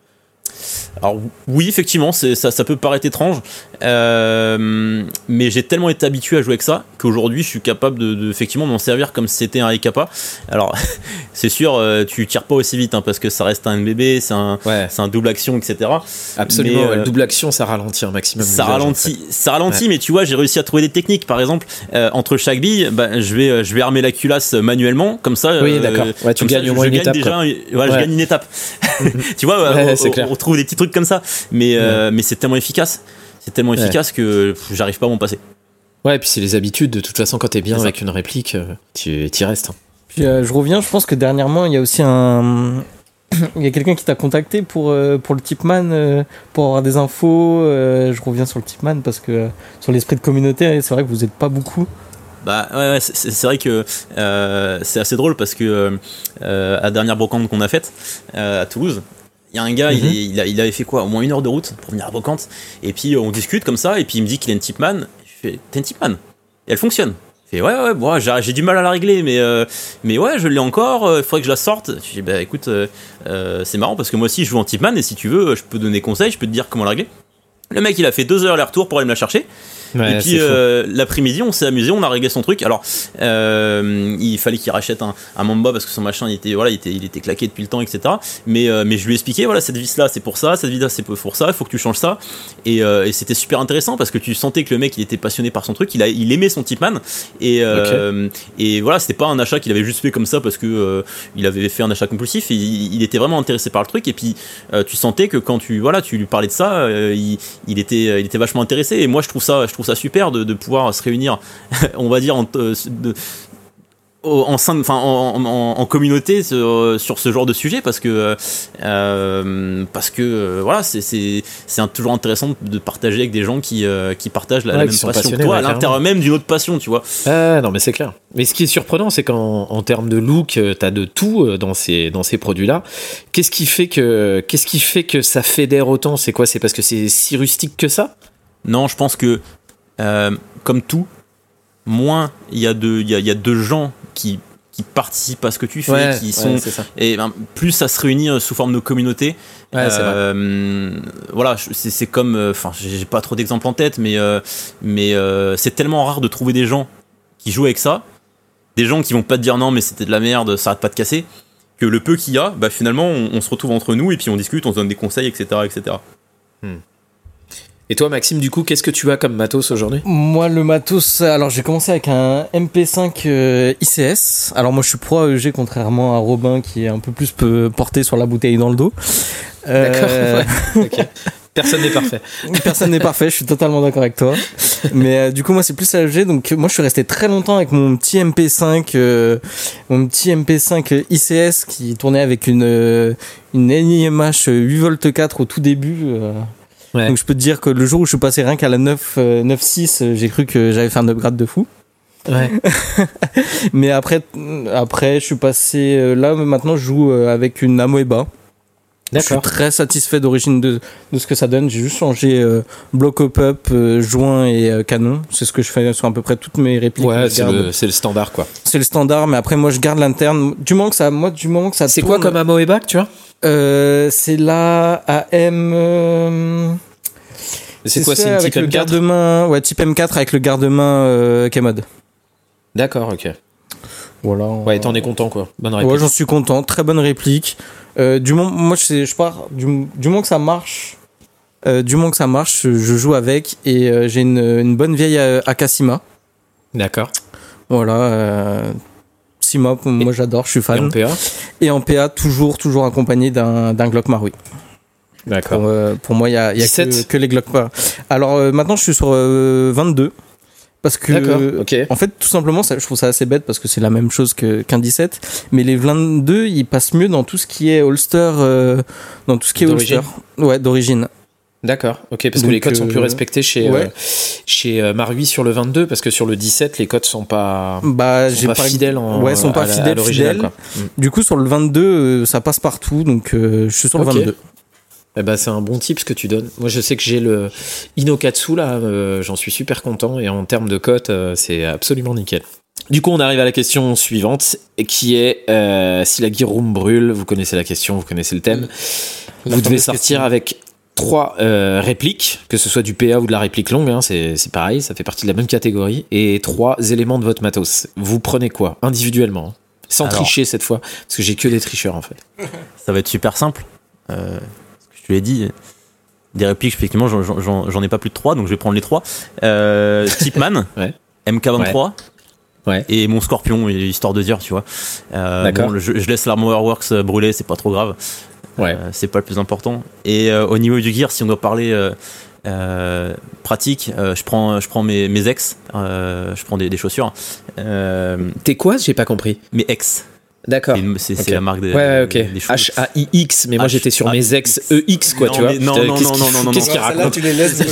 Alors oui, effectivement, ça, ça peut paraître étrange, euh, mais j'ai tellement été habitué à jouer avec ça qu'aujourd'hui, je suis capable de, effectivement m'en servir comme si c'était un IKPA. Alors, c'est sûr, euh, tu tires pas aussi vite hein, parce que ça reste un NBB, c'est un, double action, etc. Absolument, le euh, double action, ça ralentit un maximum. Ça ralentit, ça ralentit, mais tu vois, j'ai réussi à trouver des techniques. Par exemple, entre chaque bille, bah, je vais, je vais armer la culasse manuellement, comme ça. Oui, d'accord. tu gagnes au moins une étape. Déjà, je gagne une étape. tu vois, on, on, trouve des petits trucs comme ça, mais euh, mais c'est tellement efficace, c'est tellement efficace que j'arrive pas à m'en passer. Ouais, et puis c'est les habitudes. De toute façon, quand t'es bien avec une réplique, euh, tu y restes. Hein. Puis euh, je reviens. Je pense que dernièrement, il y a aussi un il y a quelqu'un qui t'a contacté pour, pour le Tipman, pour avoir des infos. je reviens sur le Tipman parce que sur l'esprit de communauté, c'est vrai que vous n'êtes pas beaucoup. Bah ouais, c'est vrai que c'est assez drôle parce que à la dernière brocante qu'on a faite à Toulouse, il y a un gars, il, mhm. il, avait fait quoi Au moins une heure de route pour venir à Brocante. Et puis on discute comme ça, et puis il me dit qu'il a une Tipman. Je fais, t'as une Tipman Et elle fonctionne. Il fait, ouais, ouais, bon, j'ai du mal à la régler, mais, euh, mais ouais, je l'ai encore, il euh, faudrait que je la sorte. Je dis, bah écoute, euh, c'est marrant parce que moi aussi je joue en Tipman, et si tu veux, je peux donner conseil, je peux te dire comment la régler. Le mec, il a fait deux heures aller-retour pour aller me la chercher et puis euh, l'après-midi, on s'est amusé, on a réglé son truc. Alors, euh, il fallait qu'il rachète un, un, Mamba parce que son machin, il était, voilà, il était, il était claqué depuis le temps, etc. Mais, euh, mais je lui ai expliqué, voilà, cette vis là, c'est pour ça, cette vis là, c'est pour ça, il faut que tu changes ça. Et, et c'était super intéressant parce que tu sentais que le mec, il était passionné par son truc, il, a, il aimait son Tipman. Et, et voilà, c'était pas un achat qu'il avait juste fait comme ça parce que il avait fait un achat compulsif. Et il, était vraiment intéressé par le truc. Et puis, tu sentais que quand tu, voilà, tu lui parlais de ça, il, il, était, il était vachement intéressé. Et moi, je trouve ça, je trouve ça super de, pouvoir se réunir, on va dire, en, euh, en, enfin, en, communauté sur, ce genre de sujet parce que euh, parce que euh, voilà c'est c'est toujours intéressant de partager avec des gens qui qui partagent la, même passion que toi à l'intérieur même d'une autre passion tu vois. Non mais c'est clair. Mais ce qui est surprenant c'est qu'en termes de look tu as de tout dans ces dans ces produits là qu'est-ce qui fait que qu'est-ce qui fait que ça fédère autant? C'est quoi? C'est parce que c'est si rustique que ça? Non je pense que euh, comme tout, moins il y, a de, y, a, y a de gens qui, qui participent à ce que tu fais, Ouais, qui sont ça. et ben, plus ça se réunit euh, sous forme de communauté. Ouais, euh, voilà, je- c'est comme, euh, enfin, j'ai j'ai pas trop d'exemples en tête, mais euh, mais euh, c'est tellement rare de trouver des gens qui jouent avec ça, des gens qui vont pas te dire non mais c'était de la merde, ça arrête pas de casser, que le peu qu'il y a, bah finalement on, on se retrouve entre nous et puis on discute, on se donne des conseils, etc., etc. Et toi, Maxime, du coup, qu'est-ce que tu as comme matos aujourd'hui Moi, le matos, alors j'ai commencé avec un MP5 euh, ICS. Alors moi, je suis pro AEG, contrairement à Robin, qui est un peu plus porté sur la bouteille dans le dos. Euh, Ok. Personne n'est parfait. Personne n'est parfait, je suis totalement d'accord avec toi. Mais euh, du coup, moi, c'est plus AEG. Donc, moi, je suis resté très longtemps avec mon petit MP5, euh, mon petit MP5 ICS qui tournait avec une, une NIMH 8 v 4 au tout début. euh. Ouais. Donc, je peux te dire que le jour où je suis passé rien qu'à la 9, euh, 9.6, euh, j'ai cru que j'avais fait un upgrade de fou. Ouais. Mais après, après, je suis passé euh, là. Maintenant, je joue euh, avec une Amoeba. Je suis très satisfait d'origine de, de ce que ça donne. J'ai juste changé euh, bloc up, euh, joint et euh, canon. C'est ce que je fais sur à peu près toutes mes répliques. Ouais, c'est le, standard, quoi. C'est le standard, mais après moi je garde l'interne. Du moment que ça, moi du moment que ça. C'est quoi comme Amoeba que tu as euh, C'est la AM. C'est quoi, c'est une avec type le M4 garde-main. Ouais, type M4 avec le garde-main K-Mod. D'accord, ok. Voilà. Ouais, t'en es content, quoi. Bonne Ouais, réponse. j'en suis content. Très bonne réplique. Euh, du moment, moi, je, pars du, du moment que ça marche. euh, du moment que ça marche, je joue avec et euh, j'ai une, une bonne vieille Akasima. D'accord. Voilà. Euh, Sima, moi j'adore, je suis Et en fan. PA Et en PA, toujours, toujours accompagné d'un d'un Glock Maroui. D'accord. Pour, euh, pour moi, il y a, il y a que, 17. que les Glock Maroui. Alors euh, maintenant, je suis sur euh, 22. Parce que. En fait, tout simplement, ça, je trouve ça assez bête parce que c'est la même chose que- qu'un 17. Mais les 22, ils passent mieux dans tout ce qui est holster. euh, dans tout ce qui est holster. Ouais, d'origine. D'accord, ok, parce que les codes sont plus euh, respectés chez, ouais. euh, chez euh, Marui sur le 22, parce que sur le 17, les codes sont pas, Bah, sont pas fidèles en, Ouais, sont pas à la- à fidèles, fidèles. quoi. Mm. Du coup, sur le 22, euh, ça passe partout. Donc, euh, je suis sur le 22. Eh ben, c'est un bon tip ce que tu donnes. Moi, je sais que j'ai le Inokatsu là, euh, j'en suis super content et en termes de cote, euh, c'est absolument nickel. Du coup, on arrive à la question suivante, qui est euh, si la gear room brûle. Vous connaissez la question, vous connaissez le thème. La vous devez sortir question. avec trois répliques, que ce soit du PA ou de la réplique longue, hein, c'est c'est pareil, ça fait partie de la même catégorie, et trois éléments de votre matos. Vous prenez quoi individuellement, hein, sans Alors. tricher cette fois, parce que j'ai que des tricheurs en fait. Ça va être super simple. Te l'ai dit, des répliques, effectivement, j'en- ai pas plus de 3, donc je vais prendre les 3. Euh, Tipman, Ouais. MK23. Ouais. Et mon scorpion, histoire de dire, tu vois. Euh, bon, je, je laisse l'Armor Works brûler, c'est pas trop grave. Ouais. Euh, c'est pas le plus important. Et euh, au niveau du gear, si on doit parler euh, euh, pratique, euh, je prends, je prends mes, mes ex, euh, je prends des, des chaussures. Euh, T'es quoi J'ai pas compris? mes ex, D'accord. c'est une- c'est c'est Ok. la marque des, Ouais, ouais, des ok. cheveux. H-A-I-X, mais moi H- j'étais sur A- mes ex EX, quoi, Non, tu vois. non, non, non, non, non, non, Qu'est-ce non. qu'il raconte tu les laisses.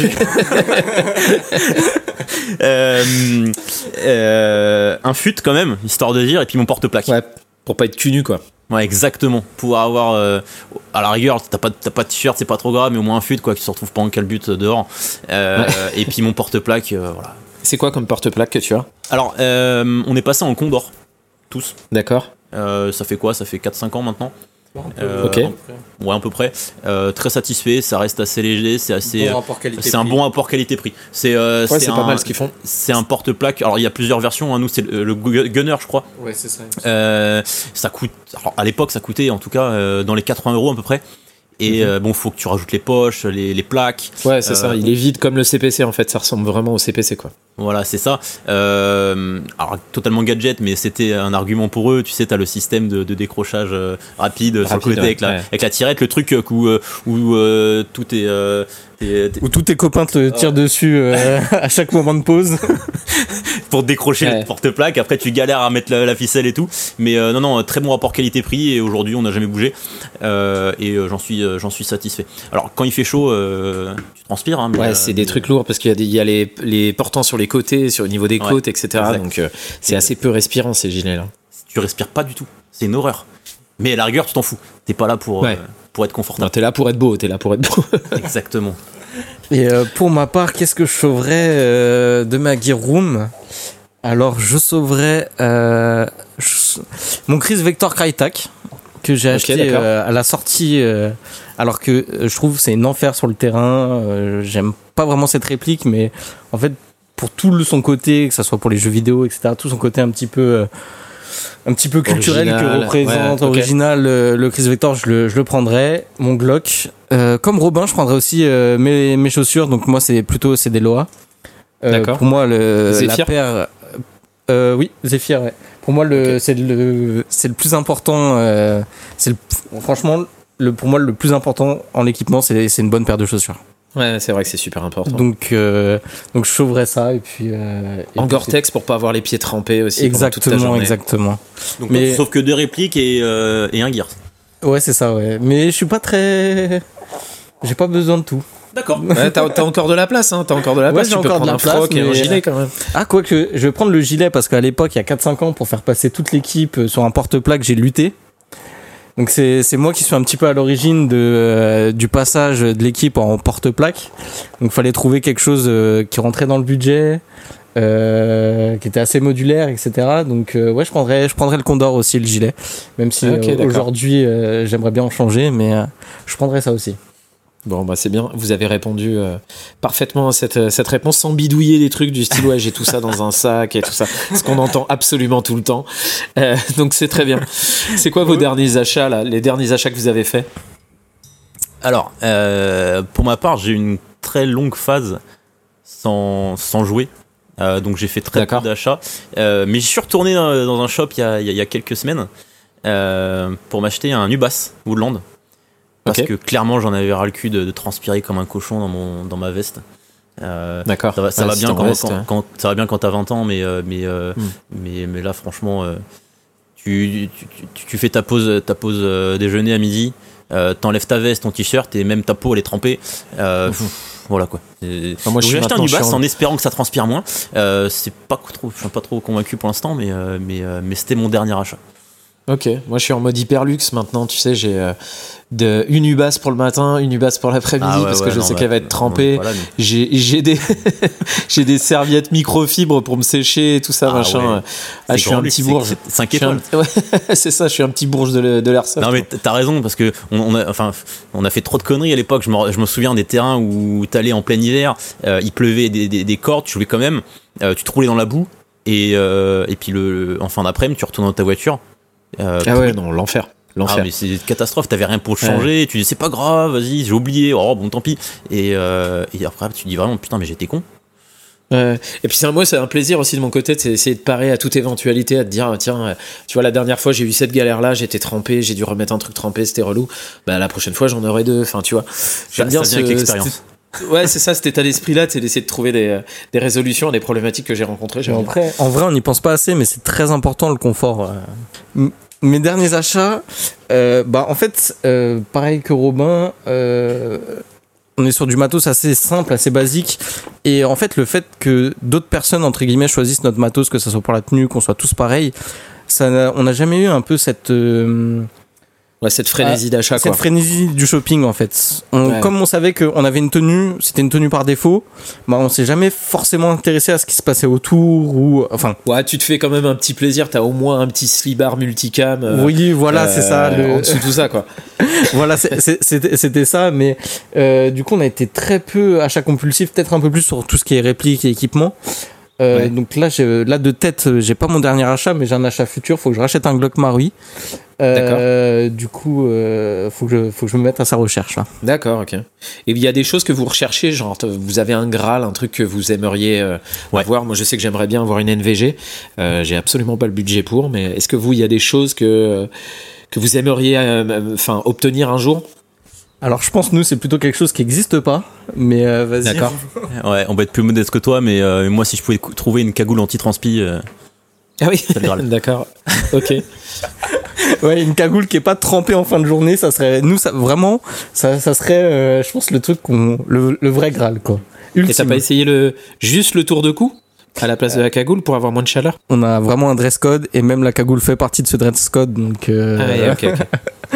Euh, euh, un fut quand même, histoire de dire, et puis mon porte-plaque. Ouais, pour pas être cul nu, quoi. Ouais, exactement. Pouvoir avoir, euh, à la rigueur, t'as pas, t'as pas de t-shirt, c'est pas trop grave, mais au moins un fut, quoi, qui se retrouve pas en calbut dehors. Euh, Et puis mon porte-plaque, euh, voilà. C'est quoi comme porte-plaque que tu as? Alors, euh, on est passé en condor, tous. D'accord. Euh, ça fait quoi? Ça fait 4-5 ans maintenant Euh, Ok. Ouais, à peu près. Euh, très satisfait, ça reste assez léger, c'est assez. Bon c'est un bon rapport qualité-prix. C'est euh, Ouais, pas mal ce qu'ils font. C'est un porte-plaque. Alors il y a plusieurs versions. hein. Nous c'est le, le Gu- Gunner, je crois. Ouais, c'est ça. Euh, ça coûte. Alors à l'époque, ça coûtait en tout cas euh, dans les 80 euros à peu près. Et Mhm. euh, bon, faut que tu rajoutes les poches, les, les plaques. Ouais, c'est Euh, ça. Il est vide comme le CPC, en fait. Ça ressemble vraiment au CPC, quoi. Voilà, c'est ça. Euh, alors totalement gadget, mais c'était un argument pour eux. Tu sais, t'as le système de, de décrochage rapide, sur le côté ouais, avec, la, ouais. avec la tirette, le truc où, où tout est. euh, t'es- t'es- Où tous tes copains te tirent dessus euh, à chaque moment de pause. pour décrocher Ouais. le porte-plaque. Après, tu galères à mettre la, la ficelle et tout. Mais euh, non, non, très bon rapport qualité-prix. Et aujourd'hui, on n'a jamais bougé. Euh, et euh, j'en suis, euh, j'en suis satisfait. Alors, quand il fait chaud, euh, tu transpires. Hein, mais, Ouais, euh, c'est des trucs lourds parce qu'il y a, des, il y a les, les portants sur les côtés, sur le niveau des Ouais, côtes, etc. exact. Donc, euh, c'est assez peu respirant, ces gilets-là. Tu respires pas du tout. C'est une horreur. Mais à la rigueur, tu t'en fous. T'es pas là pour, Ouais. euh, pour être Non, confortable. t'es là pour être beau, t'es là pour être beau. Exactement. Et euh, pour ma part, qu'est-ce que je sauverais euh, de ma gear room? Alors, je sauverais. euh, je- Mon Chris Vector Crytek que j'ai acheté euh, à la sortie, euh, alors que je trouve c'est une enfer sur le terrain. euh, J'aime pas vraiment cette réplique, mais en fait pour tout le, son côté, que ça soit pour les jeux vidéo, etc., tout son côté un petit peu euh, un petit peu culturel Original, que représente ouais, original le Chris Vector, je le, je le prendrais. Mon Glock, Euh, comme Robin, je prendrais aussi euh, mes, mes chaussures. Donc moi c'est plutôt c'est des Loa. Euh, D'accord. Pour moi le Zephyr la paire. Euh, oui, Zephyr. Ouais. Pour moi le c'est le c'est le plus important. c'est le- franchement le pour moi le plus important en équipement c'est c'est une bonne paire de chaussures. Ouais, c'est vrai que c'est super important. Donc euh, donc je sauverais ça et puis. euh, et en Gore-Tex pour pas avoir les pieds trempés aussi. toute Exactement, exactement. Donc, Mais- sauf que deux répliques et, euh, et un Gears. Ouais, c'est ça, ouais. Mais je suis pas très. J'ai pas besoin de tout. D'accord. Ouais, t'as, t'as encore de la place, hein. T'as encore de la place. tu peux encore de prendre la un place, froc et un gilet quand même. Ah, quoique, je vais prendre le gilet parce qu'à l'époque, il y a 4-5 ans, pour faire passer toute l'équipe sur un porte-plaque, j'ai lutté. Donc c'est c'est moi qui suis un petit peu à l'origine de euh, du passage de l'équipe en porte-plaque. Donc fallait trouver quelque chose euh, qui rentrait dans le budget, euh, qui était assez modulaire, etc. Donc ouais, je prendrais je prendrais le Condor aussi le gilet, même si aujourd'hui j'aimerais bien en changer, mais je prendrais ça aussi. Bon, bah c'est bien. Vous avez répondu euh, parfaitement à cette, cette réponse sans bidouiller des trucs du style ouais, j'ai tout ça dans un sac et tout ça. Ce qu'on entend absolument tout le temps. Euh, donc c'est très bien. C'est quoi vos derniers achats là Les derniers achats que vous avez faits? Alors, euh, pour ma part, j'ai eu une très longue phase sans, sans jouer. Euh, donc j'ai fait très peu d'achats. Euh, mais j'y suis retourné dans, dans un shop il y a, il y a- quelques semaines euh, pour m'acheter un Ubas Woodland. Parce que clairement j'en avais ras le cul de, de transpirer comme un cochon dans, mon, dans ma veste. Euh, D'accord. ça va, ça Ouais, va si bien quand, ça va bien t'as 20 ans, mais, euh, mais, euh, Hmm. mais, mais là franchement, tu, tu, tu- tu fais ta pause, ta pause déjeuner à midi, t'enlèves ta veste, ton t-shirt et même ta peau elle est trempée. Pff, voilà quoi. Enfin, moi, je Donc, suis j'ai acheté un Ubas en- en espérant que ça transpire moins. Euh, c'est pas trop, je suis pas trop convaincu pour l'instant, mais, euh, mais, euh, mais c'était mon dernier achat. Ok, moi je suis en mode hyperlux maintenant, tu sais, j'ai euh, de, une Ubas pour le matin, une Ubas pour l'après-midi, Ah ouais, parce ouais, que je non, sais bah, qu'elle va être trempée. voilà, mais- J'ai des des serviettes microfibres pour me sécher et tout ça Ah machin. ouais. Ah, je suis un petit luxe, bourge. c'est- c'est 5 Je suis un- étoiles. ouais, c'est ça, je suis un petit bourge de, de l'airsoft. Non mais t'as raison parce que on, on a enfin on a fait trop de conneries à l'époque. Je me, je me souviens des terrains où t'allais en plein hiver, euh, il pleuvait des, des, des cordes, tu jouais quand même, euh, tu te roulais dans la boue et euh, et puis le en fin d'après-midi tu retournes dans ta voiture. Euh, ah ouais, non, l'enfer. Ah mais c'est une catastrophe, t'avais rien pour changer, tu dis c'est pas grave, vas-y, j'ai oublié, oh bon tant pis. Et, euh, et après tu dis vraiment putain mais j'étais con. Ouais. Et puis c'est un, moi c'est un plaisir aussi de mon côté, c'est essayer de parer à toute éventualité, à te dire ah, tiens, euh, tu vois la dernière fois j'ai eu cette galère là, j'étais trempé, j'ai dû remettre un truc trempé, c'était relou. Bah la prochaine fois j'en aurai deux. Enfin tu vois, j'aime bien ça vient ce- l'expérience. Ouais c'est ça, cet état d'esprit là, c'est d'essayer de trouver des, euh, des résolutions à des problématiques que j'ai rencontrées. Après, en vrai, on n'y pense pas assez, mais c'est très important le confort. Mes derniers achats, euh, bah en fait, euh, pareil que Robin, euh, on est sur du matos assez simple, assez basique, et en fait, le fait que d'autres personnes entre guillemets choisissent notre matos, que ce soit pour la tenue, qu'on soit tous pareils, ça, on n'a jamais eu un peu cette Ouais, cette frénésie d'achat quoi. cette frénésie du shopping en fait. On- Ouais. Comme on savait qu'on avait une tenue, c'était une tenue par défaut, bah on s'est jamais forcément intéressé à ce qui se passait autour ou enfin Ouais, tu te fais quand même un petit plaisir, t'as au moins un petit slibar multicam. euh, oui voilà c'est ça euh, le- En dessous de tout ça quoi. voilà c'était ça mais euh, du coup on a été très peu achat compulsif peut-être un peu plus sur tout ce qui est réplique et équipement Euh, Ouais. donc là là de tête j'ai pas mon dernier achat mais j'ai un achat futur faut que je rachète un Glock Marui euh, du coup euh, faut que je faut que je me mette à sa recherche là. D'accord, ok. Et il y a des choses que vous recherchez, genre vous avez un Graal, un truc que vous aimeriez euh, Ouais. avoir. Moi, je sais que j'aimerais bien avoir une NVG. Euh, J'ai absolument pas le budget pour, mais est-ce que vous, il y a des choses que que vous aimeriez, euh, enfin, obtenir un jour? Alors je pense nous c'est plutôt quelque chose qui existe pas mais euh, vas-y D'accord. Ouais, on va être plus modeste que toi, mais euh, moi si je pouvais trouver une cagoule anti-transpi, euh, Ah oui. le Graal. D'accord. Ok. Ouais, une cagoule qui est pas trempée en fin de journée, ça serait nous ça vraiment ça, ça serait euh, je pense le truc qu'on le, le vrai graal quoi. Et t'as Ultime. pas essayé le juste le tour de cou à la place de la cagoule pour avoir moins de chaleur? On a vraiment un dress code et même la cagoule fait partie de ce dress code donc euh, Ah ouais, ok, ok.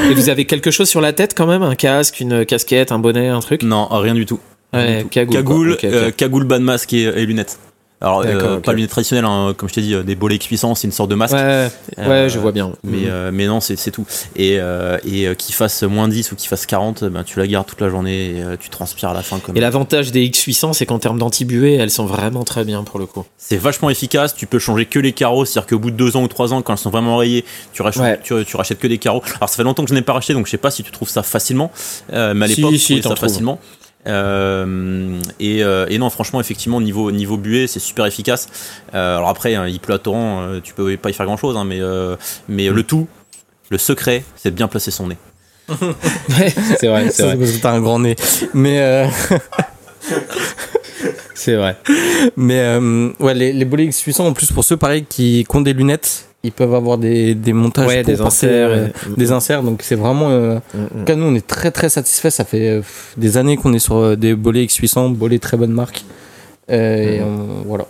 Et vous avez quelque chose sur la tête quand même, un casque, une casquette, un bonnet, un truc? Non, rien du tout. Ouais, cagoule. Cagoule, euh, cagoule, bas de masque et, et lunettes. Alors, euh, pas lunettes traditionnelles, hein, comme je t'ai dit, euh, des bolets cuissants, c'est une sorte de masque. Ouais, ouais, Euh, je vois bien. Mais, euh, mais non, c'est c'est tout. Et, euh, et euh, qu'il fasse moins 10 ou qu'il fasse 40, ben, tu la gardes toute la journée et euh, tu transpires à la fin. Comme... Et l'avantage des X800, c'est qu'en termes d'anti-buée, elles sont vraiment très bien pour le coup. C'est vachement efficace, tu peux changer que les carreaux, c'est-à-dire qu'au bout de 2 ans ou 3 ans, quand elles sont vraiment rayées, tu rachètes, Ouais. tu, tu rachètes que des carreaux. Alors ça fait longtemps que je n'ai pas racheté, donc je sais pas si tu trouves ça facilement, euh, mais à Si, l'époque, si, t'en ça trouves. facilement. Euh, et, euh, et non, franchement, effectivement, niveau, niveau buée, c'est super efficace. Euh, alors après, hein, il pleut à torrent, euh, tu peux pas y faire grand-chose, hein, mais, euh, mais Mm. le tout, le secret, c'est de bien placer son nez. c'est vrai, c'est parce que t'as un grand nez. Mais, euh, C'est vrai. mais euh, ouais, les, les bolets X800, en plus, pour ceux pareil qui, qui ont des lunettes, ils peuvent avoir des, des montages Ouais, pour des inserts. euh, et- des inserts. Donc c'est vraiment. euh, Mm, mm. En tout cas, nous, on est très très satisfaits. Ça fait euh, des années qu'on est sur euh, des bolets X800, bolets très bonne marque. Euh, et on- voilà.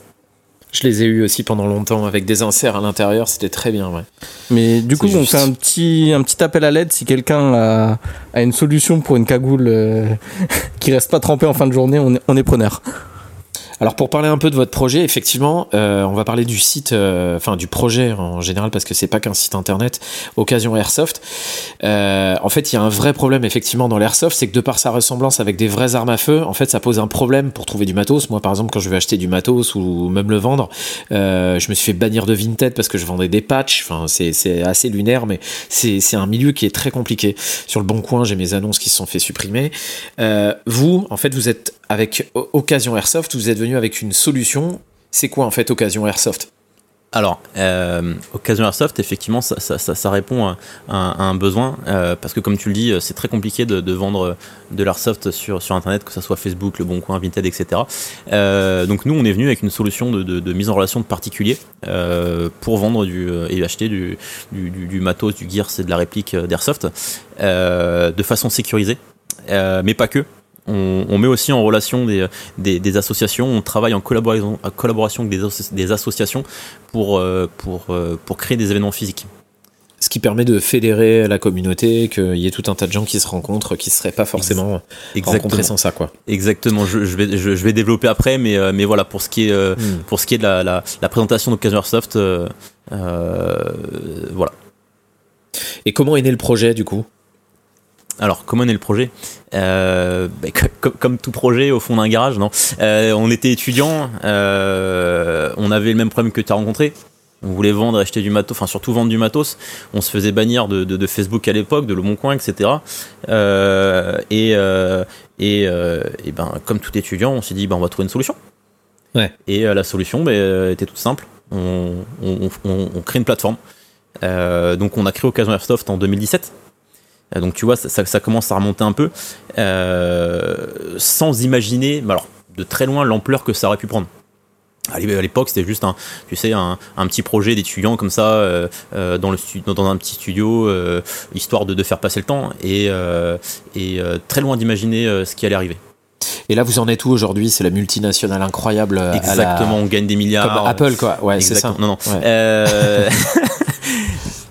Je les ai eus aussi pendant longtemps avec des inserts à l'intérieur, c'était très bien, ouais. Mais du coup, on fait un petit, un petit appel à l'aide si quelqu'un a, a une solution pour une cagoule euh, qui reste pas trempée en fin de journée, on est, on est preneur. Alors pour parler un peu de votre projet, effectivement, euh, on va parler du site, euh, enfin du projet en général parce que c'est pas qu'un site internet. Occasion Airsoft. Euh, en fait, il y a un vrai problème effectivement dans l'airsoft, c'est que de par sa ressemblance avec des vraies armes à feu, en fait, ça pose un problème pour trouver du matos. Moi, par exemple, quand je vais acheter du matos ou même le vendre, je me suis fait bannir de Vinted parce que je vendais des patchs. Enfin, c'est assez lunaire, mais c'est un milieu qui est très compliqué. Sur le bon coin, j'ai mes annonces qui se sont fait supprimer. Vous, en fait, vous êtes avec Occasion Airsoft, vous êtes venu avec une solution. C'est quoi en fait Occasion Airsoft? Alors, euh, Occasion Airsoft, effectivement, ça, répond à, un besoin, euh, parce que comme tu le dis, c'est très compliqué de, vendre de l'airsoft sur, sur Internet, que ce soit Facebook, Le Bon Coin, Vinted, etc. Euh, donc nous, on est venu avec une solution de, de- mise en relation de particuliers euh, pour vendre du, euh, et acheter du, du, du- du matos, du gear, c'est de la réplique euh, d'Airsoft, euh, de façon sécurisée, Euh, mais pas que. On, on met aussi en relation des, des, des associations, on travaille en collaboration, en collaboration avec des, asso- des associations pour, euh, pour, euh, pour créer des événements physiques. Ce qui permet de fédérer la communauté, qu'il y ait tout un tas de gens qui se rencontrent, qui ne seraient pas forcément rencontrés sans ça, quoi. Exactement, je, je vais, je, je vais développer après, mais, euh, mais voilà, pour ce qui est, Hmm. pour ce qui est de la, la, la présentation euh, euh, voilà. Et comment est né le projet du coup? Alors, comment est le projet Euh, bah, co- comme, comme tout projet au fond d'un garage, non Euh, On était étudiants, euh, on avait le même problème que tu as rencontré. On voulait vendre, acheter du matos, enfin surtout vendre du matos. On se faisait bannir de, de- de Facebook à l'époque, de Le Bon Coin, etc. Et et, et ben, comme tout étudiant, on s'est dit, ben, on va trouver une solution. Ouais. Et la solution ben, était toute simple. On, on, on- on crée une plateforme. Donc on a créé Occasion Airsoft en 2017. Euh, Donc tu vois, ça, ça- ça commence à remonter un peu, euh, sans imaginer, mais alors de très loin l'ampleur que ça aurait pu prendre. À l'é- à l'époque, c'était juste un, tu sais, un, un petit projet d'étudiants comme ça, euh, dans, le stu- dans un petit studio, euh, histoire de, de faire passer le temps, et, euh, et très loin d'imaginer ce qui allait arriver. Et là, vous en êtes où aujourd'hui? C'est la multinationale incroyable. la- Exactement, on gagne des milliards. Comme Apple, quoi. Ouais, c'est ça. Non, non. Ouais. Euh,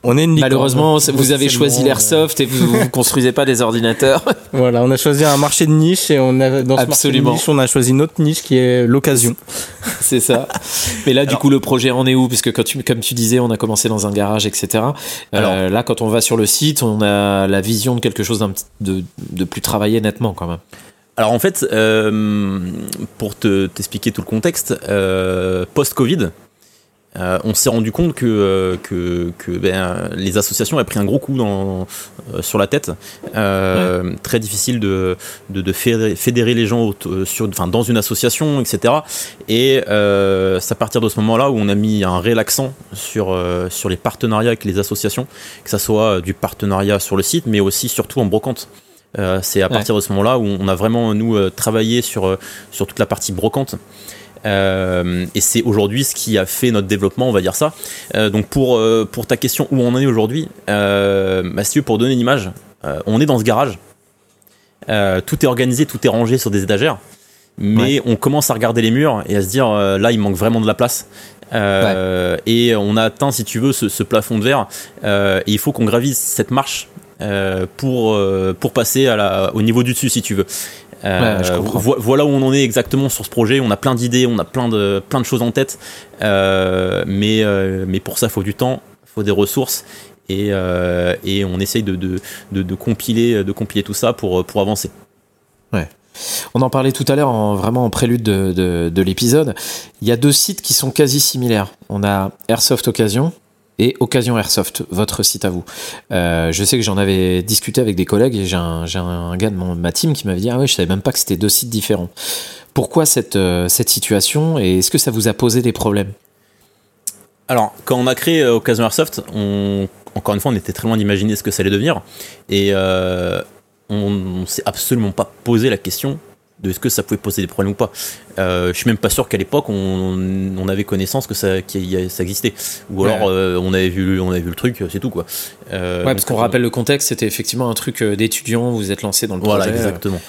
On est une licorne. Malheureusement, vous avez choisi l'airsoft et vous ne construisez pas des ordinateurs. Voilà, on a choisi un marché de niche et on a, dans ce Absolument. marché de niche, on a choisi une autre niche qui est l'occasion. c'est ça. Mais là, du Alors- coup, le projet en est où? Puisque quand tu, comme tu disais, on a commencé dans un garage, etc. Euh, Alors- là, quand on va sur le site, on a la vision de quelque chose de plus travaillé nettement, quand même. Alors en fait, euh, pour te t'expliquer tout le contexte, euh, post-Covid, euh, on s'est rendu compte que, euh, que, que, ben, les associations avaient pris un gros coup dans, euh, sur la tête. Euh, Très difficile de, de, de fédérer, les gens sur, enfin, dans une association, etc. Et euh, c'est à partir de ce moment-là où on a mis un réel accent sur, euh, sur les partenariats avec les associations, que ça soit du partenariat sur le site, mais aussi surtout en brocante. Euh, c'est à Ouais. partir de ce moment-là où on a vraiment, nous, travaillé sur, sur toute la partie brocante. Euh, et c'est aujourd'hui ce qui a fait notre développement, on va dire ça. Euh, donc pour, euh, pour ta question où on en est aujourd'hui, bah, si tu veux, pour donner une image, on est dans ce garage. Tout est organisé, tout est rangé sur des étagères. Mais on commence à regarder les murs et à se dire là il manque vraiment de la place. Et on a atteint, si tu veux, ce, ce plafond de verre. Et il faut qu'on gravisse cette marche pour, pour passer à la, au niveau du dessus, si tu veux. Voilà où on en est exactement sur ce projet. On a plein d'idées, on a plein de, plein de choses en tête. mais, mais pour ça, il faut du temps, il faut des ressources. Et, et on essaye de, de, de, compiler, de compiler tout ça pour, pour avancer. Ouais. On en parlait tout à l'heure, en, vraiment en prélude de, de, l'épisode. Il y a deux sites qui sont quasi similaires. On a Airsoft Occasion et Occasion Airsoft, votre site à vous. Euh, je sais que j'en avais discuté avec des collègues et j'ai un, gars de ma team qui m'avait dit Ah ouais, je savais même pas que c'était deux sites différents. Pourquoi cette, euh, situation et est-ce que ça vous a posé des problèmes? Alors, quand on a créé euh, Occasion Airsoft, on, encore une fois, on était très loin d'imaginer ce que ça allait devenir. Et on, ne s'est absolument pas posé la question de ce que ça pouvait poser des problèmes ou pas. Euh, je suis même pas sûr qu'à l'époque on, avait connaissance que ça, ça existait. Ou alors euh, on avait vu on avait vu le truc, c'est tout quoi. Euh, ouais, parce qu'on rappelle le contexte, c'était effectivement un truc d'étudiant, vous êtes lancé dans le projet. Voilà, exactement.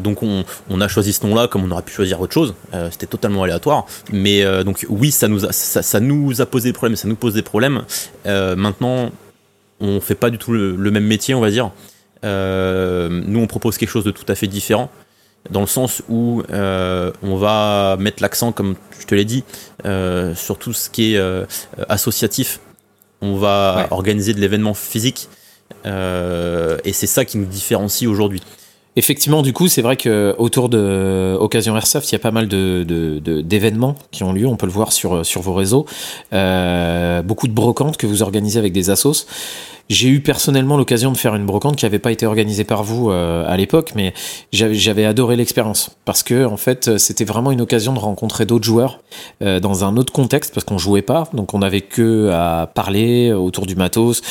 donc on, a choisi ce nom-là comme on aurait pu choisir autre chose. c'était totalement aléatoire. Mais donc oui, ça nous a, ça, nous a posé des problèmes, ça nous pose des problèmes. maintenant, on fait pas du tout le même métier, on va dire. Euh, nous, on propose quelque chose de tout à fait différent dans le sens où euh, on va mettre l'accent, comme je te l'ai dit, euh, sur tout ce qui est associatif. On va organiser de l'événement physique et c'est ça qui nous différencie aujourd'hui. Effectivement, du coup, c'est vrai que autour de Occasion Airsoft, il y a pas mal de, d'événements qui ont lieu. On peut le voir sur sur vos réseaux. beaucoup de brocantes que vous organisez avec des assos. J'ai eu personnellement l'occasion de faire une brocante qui n'avait pas été organisée par vous euh, à l'époque, mais j'avais adoré l'expérience parce que en fait c'était vraiment une occasion de rencontrer d'autres joueurs euh, dans un autre contexte parce qu'on jouait pas, donc on avait que à parler autour du matos.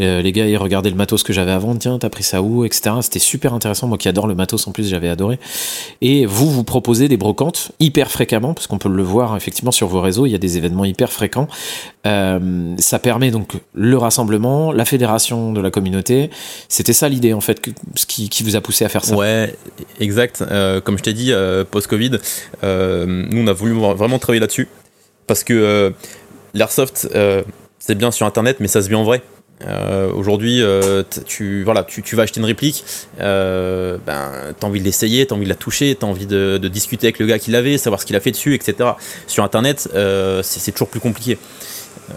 Euh, les gars ils regardaient le matos que j'avais avant, tiens t'as pris ça où, etc. C'était super intéressant, moi qui adore le matos en plus j'avais adoré. Et vous vous proposez des brocantes hyper fréquemment parce qu'on peut le voir effectivement sur vos réseaux, il y a des événements hyper fréquents. ça permet donc le rassemblement, la fédération de la communauté. C'était ça l'idée en fait, ce qui, vous a poussé à faire ça. Ouais, exact. Euh, comme je t'ai dit, euh, post-Covid, euh, nous on a voulu vraiment travailler là-dessus parce que l'airsoft c'est bien sur internet, mais ça se vit en vrai. Aujourd'hui, tu, voilà, tu, vas acheter une réplique, ben, t'as envie de l'essayer, t'as envie de la toucher, t'as envie de, discuter avec le gars qui l'avait, savoir ce qu'il a fait dessus, etc. Sur internet, c'est toujours plus compliqué.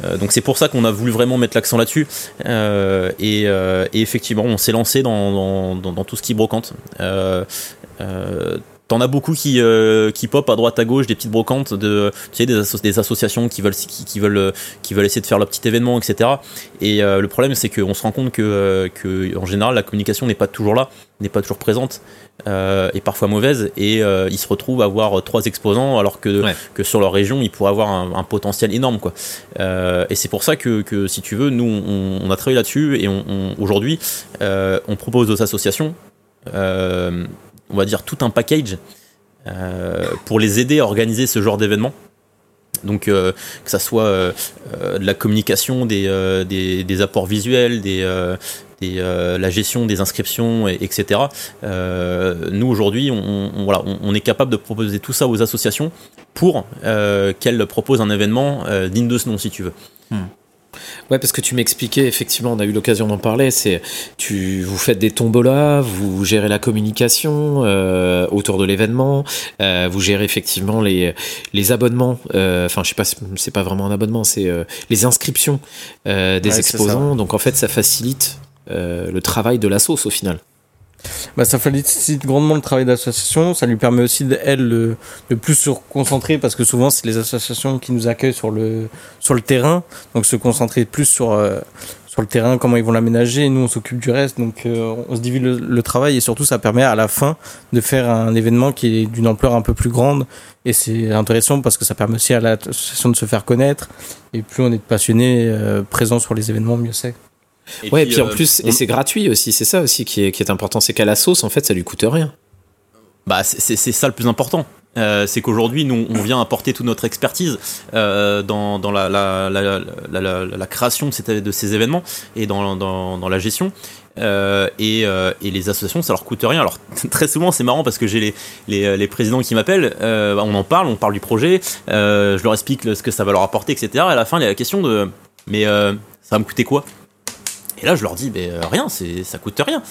Euh, donc c'est pour ça qu'on a voulu vraiment mettre l'accent là-dessus. Euh, euh, et, effectivement, on s'est lancé dans, tout ce qui brocante. T'en as beaucoup qui, qui pop à droite à gauche des petites brocantes de tu sais, des, des associations qui veulent qui, veulent qui veulent essayer de faire leur petit événement etc et le problème c'est qu'on se rend compte que, que en général la communication n'est pas toujours là n'est pas toujours présente euh, est parfois mauvaise et euh, ils se retrouvent à avoir trois exposants alors que, que sur leur région ils pourraient avoir un, potentiel énorme quoi. Euh, et c'est pour ça que, que, si tu veux nous on, a travaillé là-dessus et on, aujourd'hui on propose aux associations on va dire tout un package pour les aider à organiser ce genre d'événement. Donc que ça soit de la communication, des, des, des apports visuels, des, euh, la gestion des inscriptions, etc. Euh, nous aujourd'hui, on, voilà, on, est capable de proposer tout ça aux associations pour euh, qu'elles proposent un événement digne de ce nom, si tu veux. Hmm. Ouais, parce que tu m'expliquais, effectivement, on a eu l'occasion d'en parler, c'est tu vous faites des tombolas, vous gérez la communication autour de l'événement, vous gérez effectivement les, les abonnements, enfin je sais pas, c'est pas vraiment un abonnement, c'est les inscriptions des exposants, donc en fait ça facilite euh, le travail de la sauce au final. Bah, ça félicite grandement le travail d'association. Ça lui permet aussi, elle, de, plus se concentrer parce que souvent, c'est les associations qui nous accueillent sur le, sur le terrain. Donc, se concentrer plus sur, euh, sur le terrain, comment ils vont l'aménager. Nous, on s'occupe du reste. Donc, euh, on se divise le, travail et surtout, ça permet à la fin de faire un événement qui est d'une ampleur un peu plus grande. Et c'est intéressant parce que ça permet aussi à l'association de se faire connaître. Et plus on est passionné, présent sur les événements, mieux c'est. Et ouais, puis, et puis en euh, plus, et c'est gratuit aussi, c'est ça aussi qui est, qui est important, c'est qu'à la sauce, en fait, ça lui coûte rien. Bah, c'est ça le plus important. Euh, c'est qu'aujourd'hui, nous, on vient apporter toute notre expertise euh, dans, dans la, la, la, la, création de ces, de ces événements et dans, dans, dans la gestion. Euh, et, euh, et, les associations, ça leur coûte rien. Alors très souvent, c'est marrant parce que j'ai les, les, les, présidents qui m'appellent, euh, on en parle, on parle du projet, je leur explique ce que ça va leur apporter, etc. Et à la fin, il y a la question de, mais ça va me coûter quoi? Et là, je leur dis, euh, rien, c'est, ça coûte rien.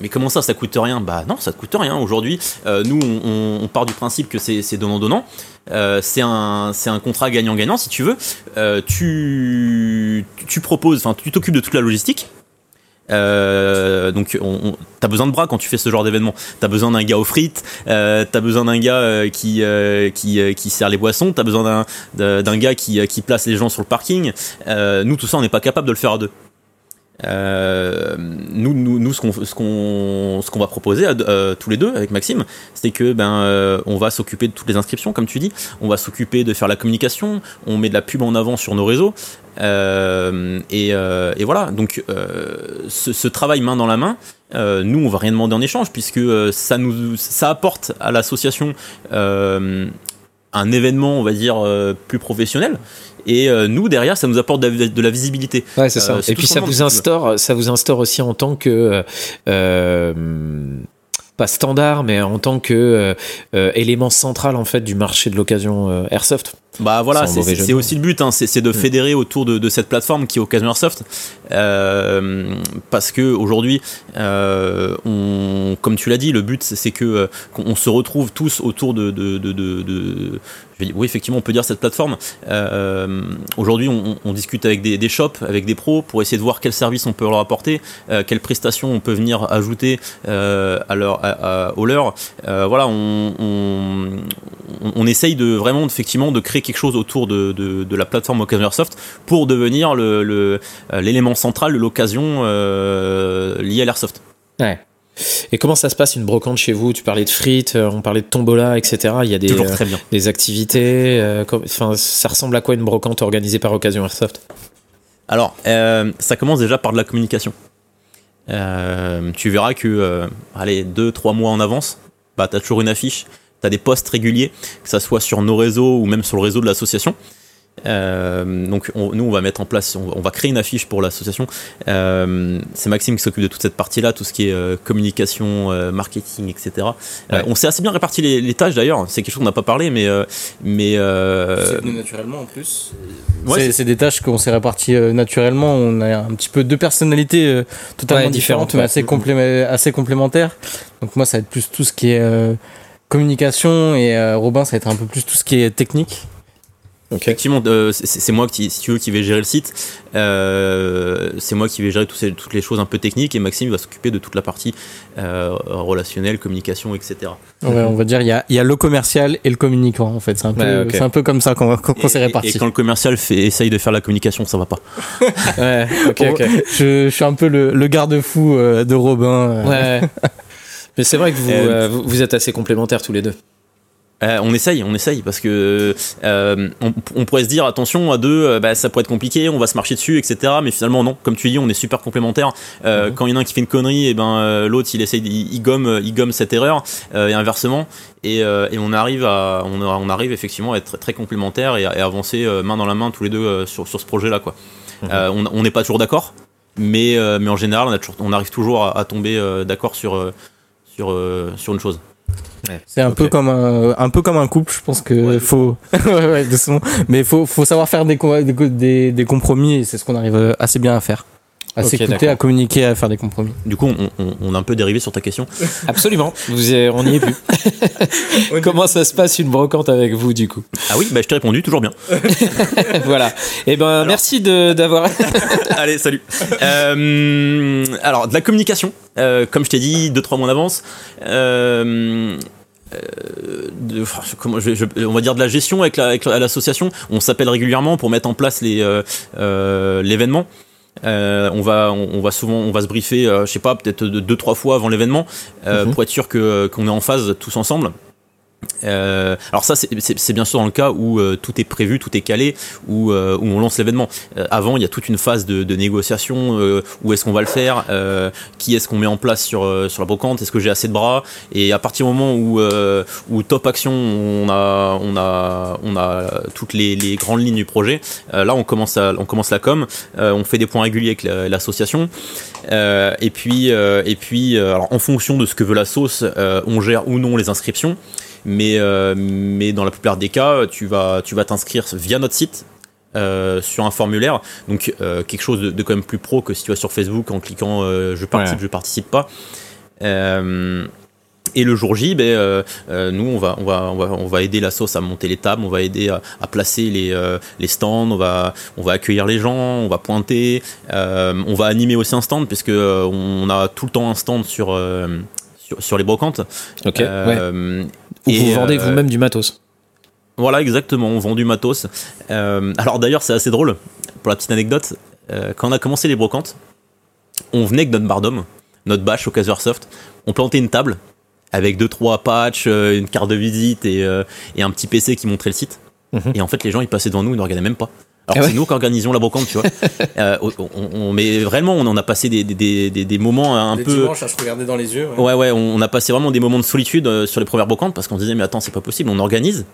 mais comment ça, ça coûte rien? Bah non, ça ne coûte rien. Aujourd'hui, nous, on, part du principe que c'est donnant-donnant. c'est un, un contrat gagnant-gagnant, si tu veux. tu, tu proposes, enfin, tu t'occupes de toute la logistique. Euh, donc, on, t'as besoin de bras quand tu fais ce genre d'événement. T'as besoin d'un gars aux frites, euh, t'as besoin d'un gars euh, qui euh, qui, euh, qui sert les boissons, t'as besoin d'un d'un gars qui qui place les gens sur le parking. nous, tout ça, on n'est pas capable de le faire à deux. Euh, nous, nous, nous, ce qu'on va proposer à, euh, tous les deux avec Maxime, c'est que ben euh, on va s'occuper de toutes les inscriptions, comme tu dis. On va s'occuper de faire la communication. On met de la pub en avant sur nos réseaux. Et, voilà. Donc ce, travail main dans la main, nous, on va rien demander en échange puisque ça nous ça apporte à l'association un événement, on va dire, plus professionnel. Et euh, nous, derrière, ça nous apporte de la, visibilité. Ouais, c'est ça. Euh, et puis ça vous instaure, ça vous instaure aussi en tant que euh, pas standard, mais en tant que élément central en fait du marché de l'occasion airsoft. Bah voilà, c'est aussi le but, hein, c'est de mm. fédérer autour de, cette plateforme qui est Occasion Airsoft, euh, parce que aujourd'hui, euh, comme tu l'as dit, le but c'est que qu'on se retrouve tous autour de, de, de oui, effectivement, on peut dire cette plateforme. Euh, aujourd'hui, on, discute avec des, shops, avec des pros, pour essayer de voir quels services on peut leur apporter, euh, quelles prestations on peut venir ajouter euh, à leur, à, au leur. voilà, on, on, essaye de vraiment, effectivement, de créer quelque chose autour de, de, la plateforme Occasion Airsoft pour devenir l'élément le, central de l'occasion liée à l'airsoft. Ouais. Et comment ça se passe une brocante chez vous? Tu parlais de frites, euh, on parlait de tombola, etc. Il y a des, euh, des activités. Euh, enfin, ça ressemble à quoi une brocante organisée par Occasion Airsoft? Alors, ça commence déjà par de la communication. tu verras que, allez, deux, trois mois en avance, bah, tu as toujours une affiche, tu as des posts réguliers, que ça soit sur nos réseaux ou même sur le réseau de l'association. Euh, donc nous on va mettre en place, on, va créer une affiche pour l'association. Euh, c'est Maxime qui s'occupe de toute cette partie-là, tout ce qui est euh, communication, marketing, etc. on s'est assez bien réparti les, tâches d'ailleurs. C'est quelque chose qu'on n'a pas parlé, mais mais c'est venu naturellement en plus. c'est des tâches qu'on s'est réparties naturellement. On a un petit peu deux personnalités totalement différentes, mais assez, assez complémentaires. Donc moi ça va être plus tout ce qui est communication et Robin ça va être un peu plus tout ce qui est technique. Effectivement, euh, c'est moi qui, si tu veux, qui vais gérer le site. Euh, c'est moi qui vais gérer toutes, toutes les choses un peu techniques et Maxime va s'occuper de toute la partie euh, relationnelle, communication, etc. Ouais, on va dire il y a, y a, le commercial et le communicant en fait. C'est un, peu, un peu comme ça qu'on s'est réparti. Et, quand le commercial fait, essaye de faire la communication, ça va pas. ouais. Je, je, suis un peu le, le garde-fou de Robin. Ouais. Mais c'est vrai que vous, vous êtes assez complémentaires tous les deux. Euh, on essaye, on essaye parce que euh, on, pourrait se dire attention à deux, euh, bah, ça pourrait être compliqué, on va se marcher dessus, etc. Mais finalement non, comme tu dis, on est super complémentaires. Mhm. Quand il y en a un qui fait une connerie, et ben l'autre il essaye, il, gomme, il gomme cette erreur et inversement. Et, on arrive à, on, arrive effectivement à être très, complémentaires et à, avancer main dans la main tous les deux sur, ce projet-là quoi. Mhm. on n'est pas toujours d'accord, mais mais en général on, a toujours, on arrive toujours à, tomber d'accord sur sur sur une chose. C'est un peu comme un, un peu comme un couple, je pense que faut, ouais, mais faut, faut savoir faire des, des, des compromis et c'est ce qu'on arrive assez bien à faire. À s'écouter, à communiquer, à faire des compromis. Du coup, on, on, a un peu dérivé sur ta question. Absolument. Vous, on n'y est plus. Comment ça se passe une brocante avec vous, du coup? Ah oui, bah, je t'ai répondu, toujours bien. voilà. Et eh ben, merci d'avoir. Allez, salut. Euh, alors, de la communication. Euh, comme je t'ai dit, 2-3 mois d'avance. Euh, de, comment, je, on va dire de la gestion avec l'association. on s'appelle régulièrement pour mettre en place les l'événement. Euh, on va on, va souvent on va se briefer je sais pas peut-être deux trois fois avant l'événement mhm. pour être sûr que qu'on est en phase tous ensemble euh, alors ça c'est bien sûr dans le cas où euh, tout est prévu, tout est calé, où, euh, où on lance l'événement. avant il y a toute une phase de, négociation, où est-ce qu'on va le faire, qui est-ce qu'on met en place sur, sur la brocante, est-ce que j'ai assez de bras, et à partir du moment où, où top action on a, on a, on a toutes les, grandes lignes du projet, là on commence, on commence la com, on fait des points réguliers avec l'association, et puis, et puis en fonction de ce que veut la sauce, on gère ou non les inscriptions mais, euh, mais dans la plupart des cas, tu vas tu vas t'inscrire via notre site. Euh, sur un formulaire, donc euh, quelque chose de, quand même plus pro que si tu vas sur Facebook en cliquant je participe, je participe pas. et le jour J, ben, nous, on va, on, va, on, va, on va aider la sauce à monter les tables, on va aider à, placer les, les, stands, on va, on va accueillir les gens, on va pointer, on va animer aussi un stand, puisque on a tout le temps un stand sur, sur, les brocantes. Ok. Où vous vendez vous-même du matos. Voilà, exactement, on vend du matos. alors d'ailleurs, c'est assez drôle, pour la petite anecdote, quand on a commencé les brocantes, on venait avec notre bar d'homme, notre bâche au Soft, on plantait une table, avec deux trois patchs, euh, une carte de visite et, euh, et un petit PC qui montrait le site. Mhm. Et en fait, les gens ils passaient devant nous, ils ne regardaient même pas. Alors ah c'est nous qui organisions la brocante, tu vois. euh, on, mais vraiment, on en a passé des, des, des, des moments un des peu. Dimanches à se regarder dans les yeux. Ouais, ouais, on a passé vraiment des moments de solitude euh, sur les premières brocantes parce qu'on disait mais attends, c'est pas possible, on organise.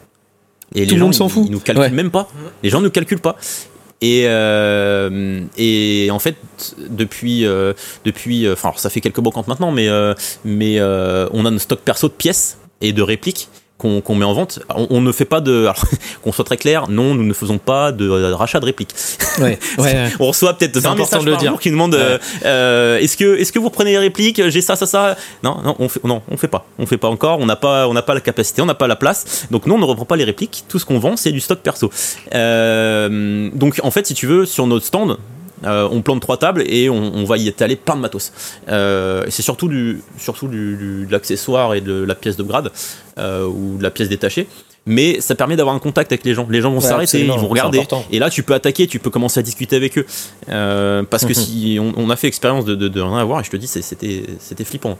Et Tout les gens s'en fout. Ils nous calculent même pas. Les gens ne nous calculent pas. Et, euh, et en fait, depuis, euh, depuis, enfin, ça fait quelques brocantes maintenant, mais, mais on a un stock perso de pièces et de répliques qu'on met en vente. On, ne fait pas de. qu'on soit très clair, non, nous ne faisons pas de, rachat de répliques. Ouais, ouais, on reçoit peut-être 20 messages par jour qui nous demandent euh, est-ce que, est que vous prenez les répliques J'ai ça, ça, ça? Non, non, on fait, non, on fait pas. On fait pas encore. On n'a pas, on n'a pas la capacité, on n'a pas la place. Donc, nous, on ne reprend pas les répliques. Tout ce qu'on vend, c'est du stock perso. Euh, donc, en fait, si tu veux, sur notre stand, euh, on plante trois tables et on, va y étaler plein de matos. Euh, c'est surtout du, surtout du, de l'accessoire et de la pièce de grade euh, ou de la pièce détachée. Mais ça permet d'avoir un contact avec les gens. Les gens vont s'arrêter, ils vont regarder. Et là, tu peux attaquer, tu peux commencer à discuter avec eux. parce que mhm. si on, a fait expérience de, de, rien avoir, et je te dis, c'était flippant.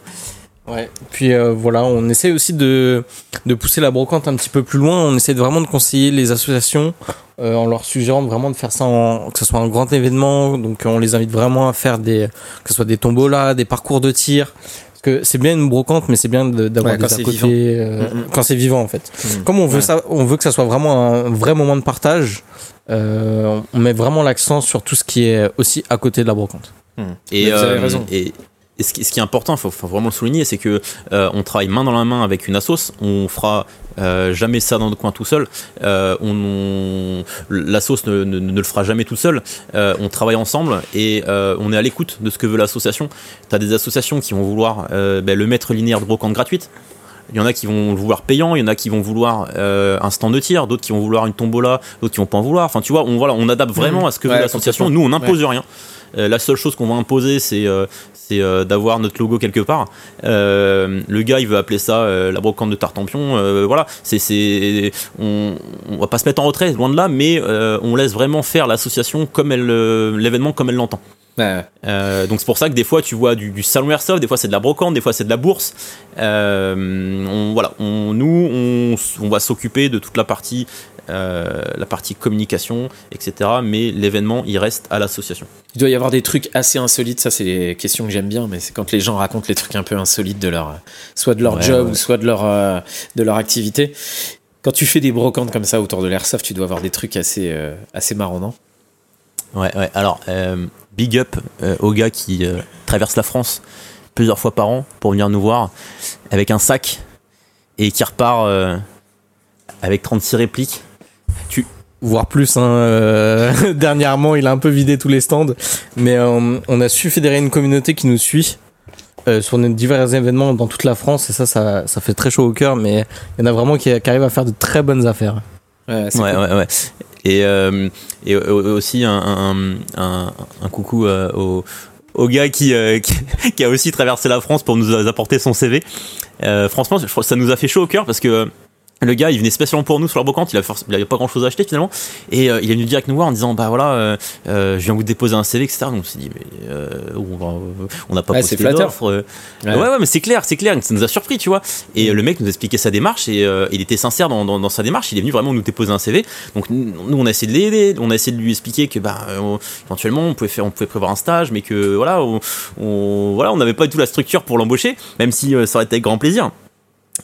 Ouais. Puis voilà, on essaie aussi de, de pousser la brocante un petit peu plus loin. On essaie vraiment de conseiller les associations euh, en leur suggérant vraiment de faire ça en, que ce soit un grand événement. Donc on les invite vraiment à faire des, que ce soit des tombolas, des parcours de tir. Parce que c'est bien une brocante, mais c'est bien d'avoir des à côté euh, quand c'est vivant en fait. Mm. Comme on veut ça, on veut que ça soit vraiment un vrai moment de partage. Euh, on met vraiment l'accent sur tout ce qui est aussi à côté de la brocante. Et, vous avez raison. Et et ce qui, ce qui, est important, il faut, vraiment le souligner, c'est que euh, on travaille main dans la main avec une assos. On fera euh, jamais ça dans le coin tout seul. Euh, on, l'assos ne, ne, ne, le fera jamais tout seul. Euh, on travaille ensemble et euh, on est à l'écoute de ce que veut l'association. Tu as des associations qui vont vouloir ben, le mettre linéaire de brocante gratuite. Il y en a qui vont vouloir payant, il y en a qui vont vouloir un stand de tir, d'autres qui vont vouloir une tombola, d'autres qui vont pas en vouloir. Enfin, tu vois, on, voilà, on adapte vraiment mmh. à ce que veut l'association. Nous, on n'impose rien. La seule chose qu'on va imposer, c'est euh, d'avoir notre logo quelque part. Euh, le gars, il veut appeler ça euh, la brocante de Tartampion. voilà, on, on, va pas se mettre en retrait, loin de là, mais on laisse vraiment faire l'association comme l'événement comme elle l'entend. Donc c'est pour ça que des fois tu vois du, du salon airsoft, des fois c'est de la brocante, des fois c'est de la bourse. on, voilà, on, nous on, on va s'occuper de toute la partie euh, la partie communication, etc. Mais l'événement, il reste à l'association. Il doit y avoir des trucs assez insolites, ça c'est les questions que j'aime bien, mais c'est quand les gens racontent les trucs un peu insolites de leur, soit de leur job ou soit de leur, euh, de leur activité. Quand tu fais des brocantes comme ça autour de l'airsoft, tu dois avoir des trucs assez, euh, assez marrants, non Ouais, ouais. Alors, big up aux gars qui traversent la France plusieurs fois par an pour venir nous voir avec un sac et qui repart avec 36 répliques tu voire plus. Hein, euh, dernièrement, il a un peu vidé tous les stands, mais euh, on a su fédérer une communauté qui nous suit. Euh, sur nos divers événements dans toute la France et ça, ça, ça fait très chaud au cœur mais il y en a vraiment qui, arrivent à faire de très bonnes affaires ouais ouais, ouais, et, et aussi un, un, un, coucou au, au gars qui, qui, qui, a aussi traversé la France pour nous apporter son CV. franchement, ça nous a fait chaud au cœur parce que le gars, il venait spécialement pour nous sur la brocante, il avait, pas grand chose à acheter finalement, et euh, il est venu direct nous voir en disant bah voilà, euh, euh, je viens vous déposer un CV, etc. Donc on s'est dit mais on n'a pas posté d'offre. Ouais. ouais. mais c'est clair, c'est clair, ça nous a surpris, tu vois. Et le mec nous expliquait sa démarche et il était sincère dans, dans, sa démarche. Il est venu vraiment nous déposer un CV. Donc nous, on a essayé de l'aider, on a essayé de lui expliquer que bah éventuellement on pouvait faire, on pouvait prévoir un stage, mais que voilà, on, voilà, on n'avait pas du tout la structure pour l'embaucher, même si ça aurait été avec grand plaisir.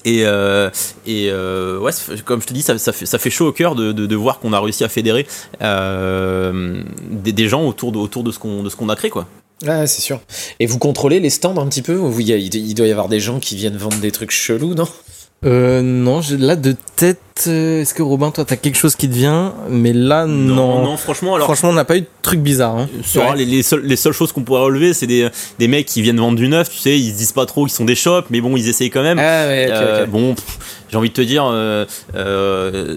Et, euh, euh, ouais, comme je te dis, ça, fait, chaud au cœur de, voir qu'on a réussi à fédérer euh, des, gens autour de, ce qu'on a créé, quoi. Ah, c'est sûr. Et vous contrôlez les stands un petit peu? Il doit y avoir des gens qui viennent vendre des trucs chelous, non? Euh, non, là de tête, euh, est-ce que Robin, toi, t'as quelque chose qui te vient? Mais là, non. Non, franchement, alors. Franchement, on n'a pas eu de truc bizarre. Hein. Sur, les, les, seules, les seules choses qu'on pourrait relever, c'est des, des mecs qui viennent vendre du neuf, tu sais, ils se disent pas trop qu'ils sont des shops, mais bon, ils essayent quand même. Ah ouais, Euh, Bon, j'ai envie de te dire, euh, euh,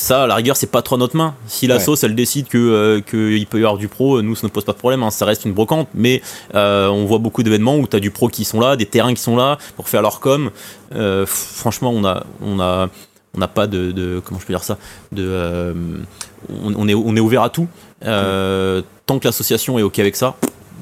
ça, à la rigueur, c'est pas trop à notre main. Si la Ouais. sauce, elle décide que euh, qu'il peut y avoir du pro, nous, ça ne pose pas de problème. hein, ça reste une brocante, mais euh, on voit beaucoup d'événements où tu as du pro qui sont là, des terrains qui sont là pour faire leur com. Euh, franchement, on a, on a, on n'a pas de, de- comment je peux dire ça, de, euh, on, on est, on est ouvert à tout. Euh, tant que l'association est ok avec ça,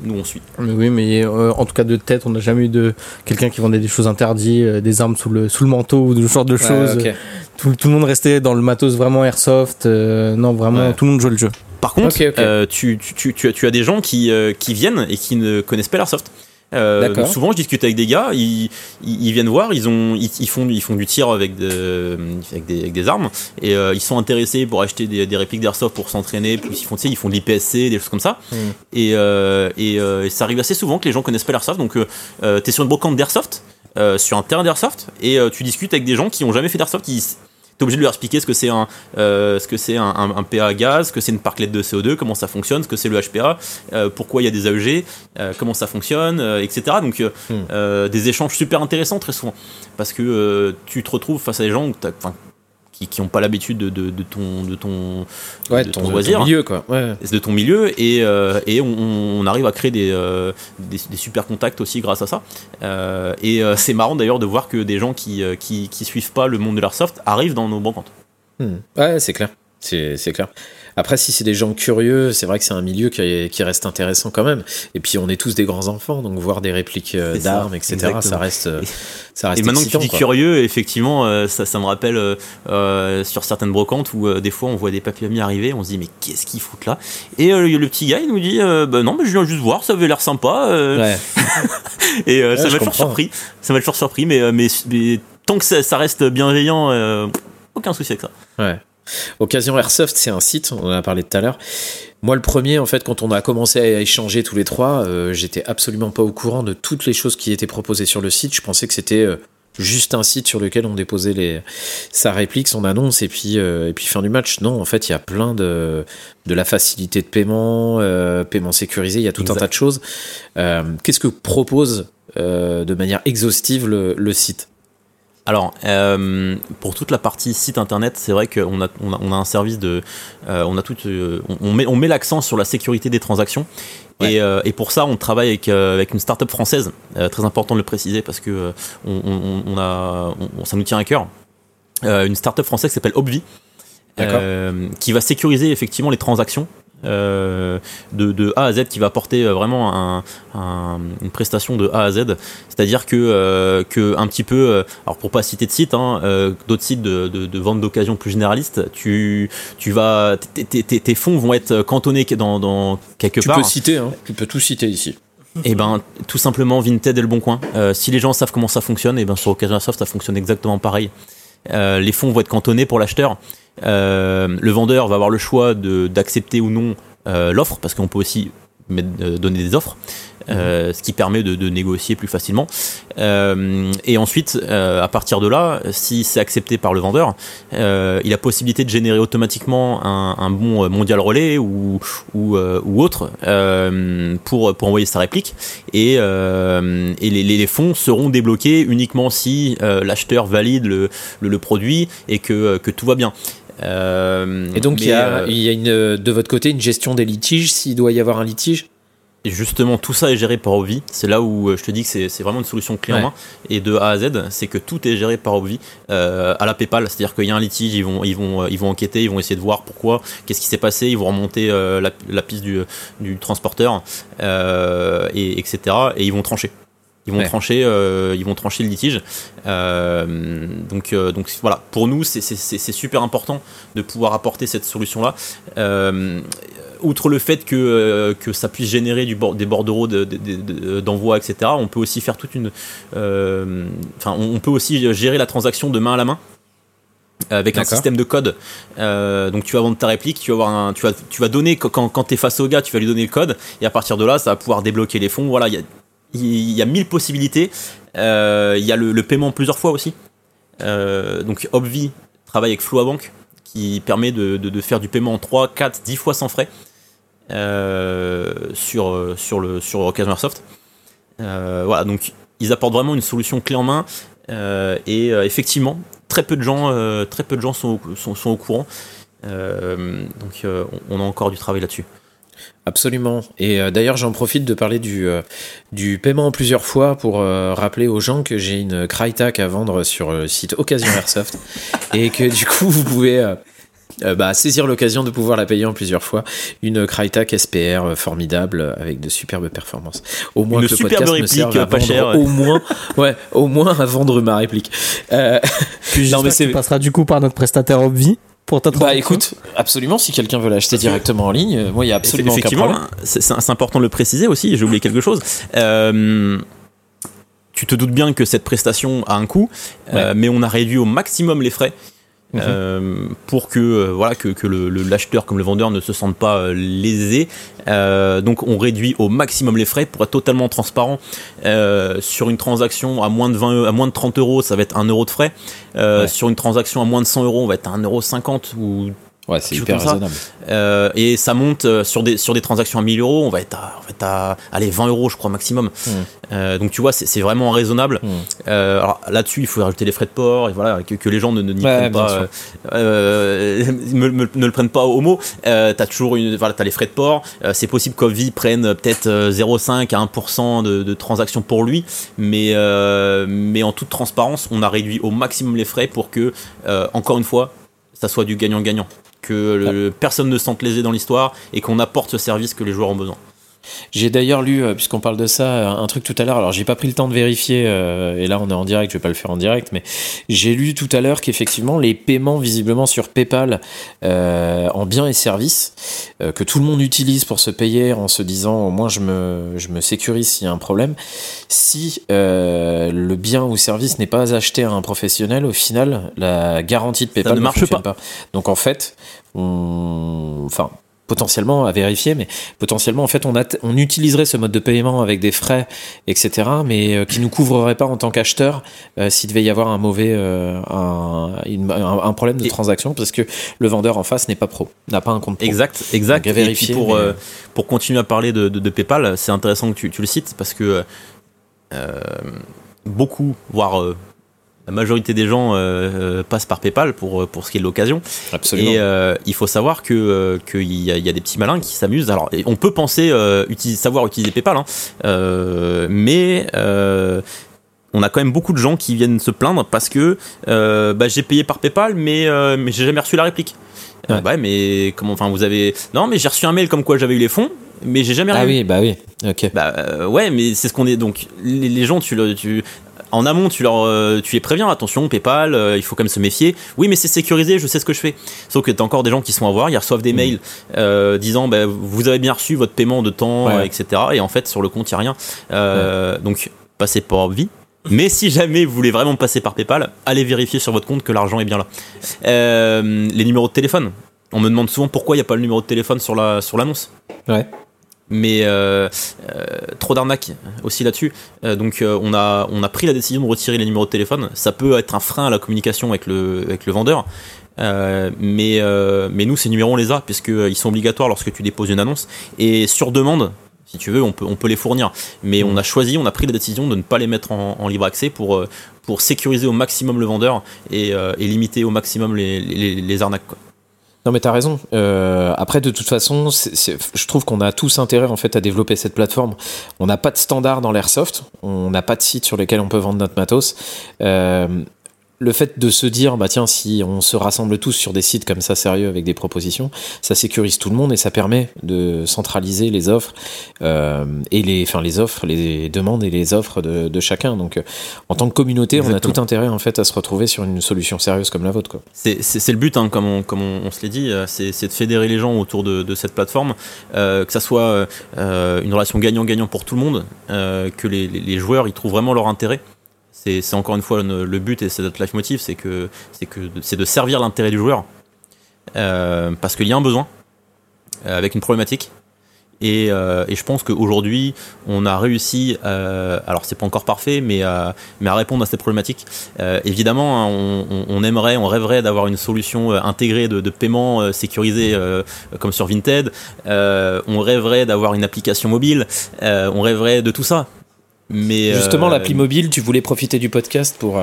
nous on suit. Mais oui, mais euh, en tout cas de tête, on n'a jamais eu de quelqu'un qui vendait des choses interdites, euh, des armes sous le sous le manteau ou ce genre de choses. ok. Tout, tout le monde restait dans le matos vraiment airsoft. euh, non, vraiment, Ouais. tout le monde jouait le jeu. Par contre, Ok, ok. euh, tu, tu, tu, tu as, tu as des gens qui, euh, qui viennent et qui ne connaissent pas l'airsoft. Euh, D'accord. souvent, je discute avec des gars, ils, ils, ils viennent voir, ils, ont, ils, ils font, ils font du tir avec, de- avec, des, avec des armes et euh, ils sont intéressés pour acheter des, des répliques d'airsoft pour s'entraîner. Puis ils font, tu sais, ils font de l'IPSC, des choses comme ça. Mm. Et, euh, et, euh, et ça arrive assez souvent que les gens connaissent pas l'airsoft. Donc, euh, tu es sur une brocante d'airsoft, euh, sur un terrain d'airsoft, et euh, tu discutes avec des gens qui ont jamais fait d'airsoft. Ils, T'es obligé de leur expliquer ce que c'est un, euh, ce que c'est un, un- un PA à gaz, ce que c'est une parklette de CO2, comment ça fonctionne, ce que c'est le HPA, euh, pourquoi il y a des AEG, comment ça fonctionne, etc. Donc Hmm. des échanges super intéressants très souvent parce que tu te retrouves face à des gens où qui qui ont pas l'habitude de, de, de ton de ton Ouais, de ton, ton ton loisir milieu, quoi. Ouais. de ton milieu et, euh, et on, on arrive à créer des, euh, des, des super contacts aussi grâce à ça. Euh, et c'est marrant d'ailleurs de voir que des gens qui, qui, qui suivent pas le monde de l'airsoft arrivent dans nos brocantes. Hmm. Ouais, c'est clair. C'est c'est clair. Après, si c'est des gens curieux, c'est vrai que c'est un milieu qui, est- qui reste intéressant quand même. Et puis, on est tous des grands enfants, donc voir des répliques euh, d'armes, etc., exactement. ça reste, euh, ça reste Et maintenant que tu dis quoi. curieux, effectivement, euh, ça, ça me rappelle euh, euh, sur certaines brocantes où euh, des fois on voit des papillons arriver, on se dit mais qu'est-ce qu'ils foutent là? Et euh, le petit gars il nous dit euh, bah non mais je viens juste voir, ça avait l'air sympa. euh, Ouais. Et euh, Ouais, ça m'a toujours surpris. Ça m'a toujours surpris, mais, euh, mais, mais tant que ça, ça reste bienveillant, euh, aucun souci avec ça. Ouais. Occasion Airsoft, c'est un site, on en a parlé tout à l'heure. Moi, le premier, en fait, quand on a commencé à échanger tous les trois, euh, j'étais absolument pas au courant de toutes les choses qui étaient proposées sur le site. Je pensais que c'était euh, juste un site sur lequel on déposait les, sa réplique, son annonce, et puis, euh, et puis fin du match. Non, en fait, il y a plein de, de la facilité de paiement, paiement sécurisé, il y a tout Exact. un tas de choses. Qu'est-ce que propose de manière exhaustive le, le site? Alors, euh, pour toute la partie site internet, c'est vrai qu'on a, on a, on a un service de. euh, on, a tout, euh, on, met, on met l'accent sur la sécurité des transactions. Ouais. Et, euh, et pour ça, on travaille avec, euh, avec une start-up française, euh, très important de le préciser parce que on, on- on a, on- ça nous tient à cœur. Une start-up française qui s'appelle Obvi, qui va sécuriser effectivement les transactions euh, de, de A à Z, qui va apporter euh, vraiment un- un- une prestation de A à Z. C'est-à-dire que, euh, que un petit peu, alors pour pas citer de site, hein, euh, d'autres sites de, de, de vente d'occasion plus généralistes, tu, tu vas, tes- fonds vont être cantonnés dans, dans quelque Tu part. peux citer, hein, tu peux tout citer ici. Et ben tout simplement Vinted et le Bon Coin. Si les gens savent comment ça fonctionne, et ben sur Occasion Airsoft ça fonctionne exactement pareil. Les fonds vont être cantonnés pour l'acheteur. Euh, le vendeur va avoir le choix de d'accepter ou non euh, l'offre parce qu'on peut aussi euh, donner des offres, euh, ce qui permet de, de négocier plus facilement. Euh, et ensuite, euh, à partir de là, si c'est accepté par le vendeur, il a possibilité de générer automatiquement un, un bon mondial relais ou, ou, ou autre pour, pour envoyer sa réplique. Et, et les, les fonds seront débloqués uniquement si l'acheteur valide le, le, le produit et que, que tout va bien. Euh, Et donc, il y mais, a, euh, il y a une, de votre côté une gestion des litiges, s'il doit y avoir un litige? Et justement, tout ça est géré par Obvi. C'est là où euh, je te dis que c'est vraiment une solution clé en Ouais. main. Et de A à Z, c'est que tout est géré par Obvi euh, à la PayPal. C'est-à-dire qu'il y a un litige, ils vont, ils, vont, ils vont enquêter, ils vont essayer de voir pourquoi, qu'est-ce qui s'est passé, ils vont remonter euh, la, la piste du, du transporteur, euh, et, etc. Et ils vont trancher. Ils vont Ouais. trancher, euh, ils vont trancher le litige. Euh, donc, euh, donc voilà, pour nous, c'est- super important de pouvoir apporter cette solution-là. Outre le fait que, que ça puisse générer du bord- des bordereaux de- de- de- d'envoi, etc., on peut aussi faire toute une. Enfin, on, peut aussi gérer la transaction de main à la main. Avec un système de code. Euh, donc tu vas vendre ta réplique, tu vas, avoir un, tu vas, tu vas donner, quand, quand, quand tu es face au gars, tu vas lui donner le code, et à partir de là, ça va pouvoir débloquer les fonds. Voilà, il y a, il y a mille possibilités. Euh, Il y a le, paiement plusieurs fois aussi. donc Obvi travaille avec Floabank qui permet de, faire du paiement en 3, 4, 10 fois sans frais sur, sur, le, sur voilà, donc ils apportent vraiment une solution clé en main et effectivement, très peu de gens, très peu de gens sont, sont au courant. donc on a encore du travail là-dessus. Absolument. Et euh, d'ailleurs, j'en profite de parler du, euh, du paiement en plusieurs fois pour euh, rappeler aux gens que j'ai une Crytac à vendre sur le site Occasion Airsoft et que du coup, vous pouvez bah, saisir l'occasion de pouvoir la payer en plusieurs fois. Une Crytac SPR formidable avec de superbes performances. Au moins une que le podcast réplique me pas cher. Au moins, ouais, au moins à vendre ma réplique. Puis non, mais c'est passera du coup par notre prestataire Obvi pour ta Bah écoute, absolument, si quelqu'un veut l'acheter directement en ligne, euh, moi il y a absolument Effectivement, aucun problème. C'est important de le préciser aussi, j'ai oublié quelque chose. Euh, tu te doutes bien que cette prestation a un coût, euh, mais on a réduit au maximum les frais. Euh, pour que euh, voilà que, que le, l'acheteur comme le vendeur ne se sentent pas euh, lésés. donc on réduit au maximum les frais pour être totalement transparent. sur une transaction à moins de 20 à moins de 30 euros, ça va être 1 euro de frais. Sur une transaction à moins de 100 euros, on va être à 1 euro 50 ou Ouais, c'est hyper raisonnable. Euh, et ça monte euh, sur des, sur des transactions à 1000 euros, on va être à, on va être à allez, 20 euros, je crois, maximum. Hmm. Euh, donc tu vois, c'est vraiment raisonnable. Hmm. Euh, alors là-dessus, il faut rajouter les frais de port, et voilà, que, que les gens ne, ne, prennent pas, euh, me, me, ne le prennent pas au mot. Euh, t'as toujours une, voilà, as les frais de port. c'est possible qu'Ovi prenne peut-être 0,5 à 1% de, de, transactions pour lui, mais, mais en toute transparence, on a réduit au maximum les frais pour que, encore une fois, ça soit du gagnant-gagnant que personne ne se sente lésé dans l'histoire et qu'on apporte ce service que les joueurs ont besoin. J'ai d'ailleurs lu, euh, puisqu'on parle de ça, un truc tout à l'heure. Alors, j'ai pas pris le temps de vérifier, euh, et là, on est en direct, je vais pas le faire en direct, mais j'ai lu tout à l'heure qu'effectivement, les paiements visiblement sur PayPal euh, en biens et services, que tout le monde utilise pour se payer en se disant au moins je me, je me sécurise s'il y a un problème. Si le bien ou service n'est pas acheté à un professionnel, au final, la garantie de PayPal ne, marche pas. pas. Donc, en fait, on, enfin, potentiellement à vérifier, mais potentiellement en fait on, utiliserait ce mode de paiement avec des frais, etc., mais euh, qui nous couvrerait pas en tant qu'acheteur euh, s'il devait y avoir un mauvais euh, un, un, problème de transaction parce que le vendeur en face n'est pas pro, n'a pas un compte pro. Exact, exact. Et puis pour pour continuer à parler de, de, PayPal, c'est intéressant que tu, tu, le cites parce que beaucoup, voire la majorité des gens euh, euh, passent par PayPal pour, pour ce qui est de l'occasion. Absolument. Et euh, il faut savoir que qu'il y, a, y a des petits malins qui s'amusent. Alors, on peut penser utiliser, savoir utiliser PayPal, hein, mais on a quand même beaucoup de gens qui viennent se plaindre parce que bah, j'ai payé par PayPal, mais, mais j'ai jamais reçu la réplique. Ouais. Bah, mais comment, enfin, vous avez. Non, mais j'ai reçu un mail comme quoi j'avais eu les fonds, mais j'ai jamais Ah oui, bah oui, ok. Bah ouais, mais c'est ce qu'on est. Donc, les, les gens, tu, le, tu, en amont, tu, leur, euh, tu les préviens, attention, PayPal, euh, il faut quand même se méfier. Oui, mais c'est sécurisé, je sais ce que je fais. Sauf que tu as encore des gens qui sont à voir, ils reçoivent des mm. mails euh, disant bah, vous avez bien reçu votre paiement de temps, etc. Et en fait, sur le compte, il n'y a rien. Donc, passez par vie. Mais si jamais vous voulez vraiment passer par PayPal, allez vérifier sur votre compte que l'argent est bien là. les numéros de téléphone. On me demande souvent pourquoi il n'y a pas le numéro de téléphone sur l'annonce. La, sur ouais mais euh, euh, trop d'arnaques aussi là-dessus. Euh, donc on, a, on a pris la décision de retirer les numéros de téléphone. Ça peut être un frein à la communication avec le, avec le vendeur. mais, mais nous, ces numéros, on les a, puisqu'ils sont obligatoires lorsque tu déposes une annonce. Et sur demande, si tu veux, on peut, on peut les fournir. Mais on a choisi, on a pris la décision de ne pas les mettre en, libre accès pour, pour sécuriser au maximum le vendeur et, et limiter au maximum les, les, les arnaques. Quoi. Non mais t'as raison. Euh, après de toute façon, je trouve qu'on a tous intérêt en fait à développer cette plateforme. On n'a pas de standard dans l'airsoft, on n'a pas de site sur lesquels on peut vendre notre matos. Euh, le fait de se dire, bah tiens, si on se rassemble tous sur des sites comme ça sérieux avec des propositions, ça sécurise tout le monde et ça permet de centraliser les offres euh, et les, enfin les offres, les demandes et les offres de, de chacun. Donc, euh, en tant que communauté, on a tout intérêt en fait à se retrouver sur une solution sérieuse comme la vôtre. C'est le but, hein, comme on, comme on, se l'est dit, euh, c'est de fédérer les gens autour de, de cette plateforme, euh, que ça soit euh, une relation gagnant-gagnant pour tout le monde, que les, les joueurs y trouvent vraiment leur intérêt c'est encore une fois le, but et c'est notre life motive, c'est que c'est de servir l'intérêt du joueur euh, parce qu'il y a un besoin euh, avec une problématique Et, euh, et, je pense qu'aujourd'hui, on a réussi, alors c'est pas encore parfait, mais, à répondre à ces problématiques. Euh, évidemment, hein, on, aimerait, on rêverait d'avoir une solution intégrée de, de paiement sécurisé comme sur Vinted. on rêverait d'avoir une application mobile. on rêverait de tout ça. Mais justement, euh, l'appli mobile, tu voulais profiter du podcast pour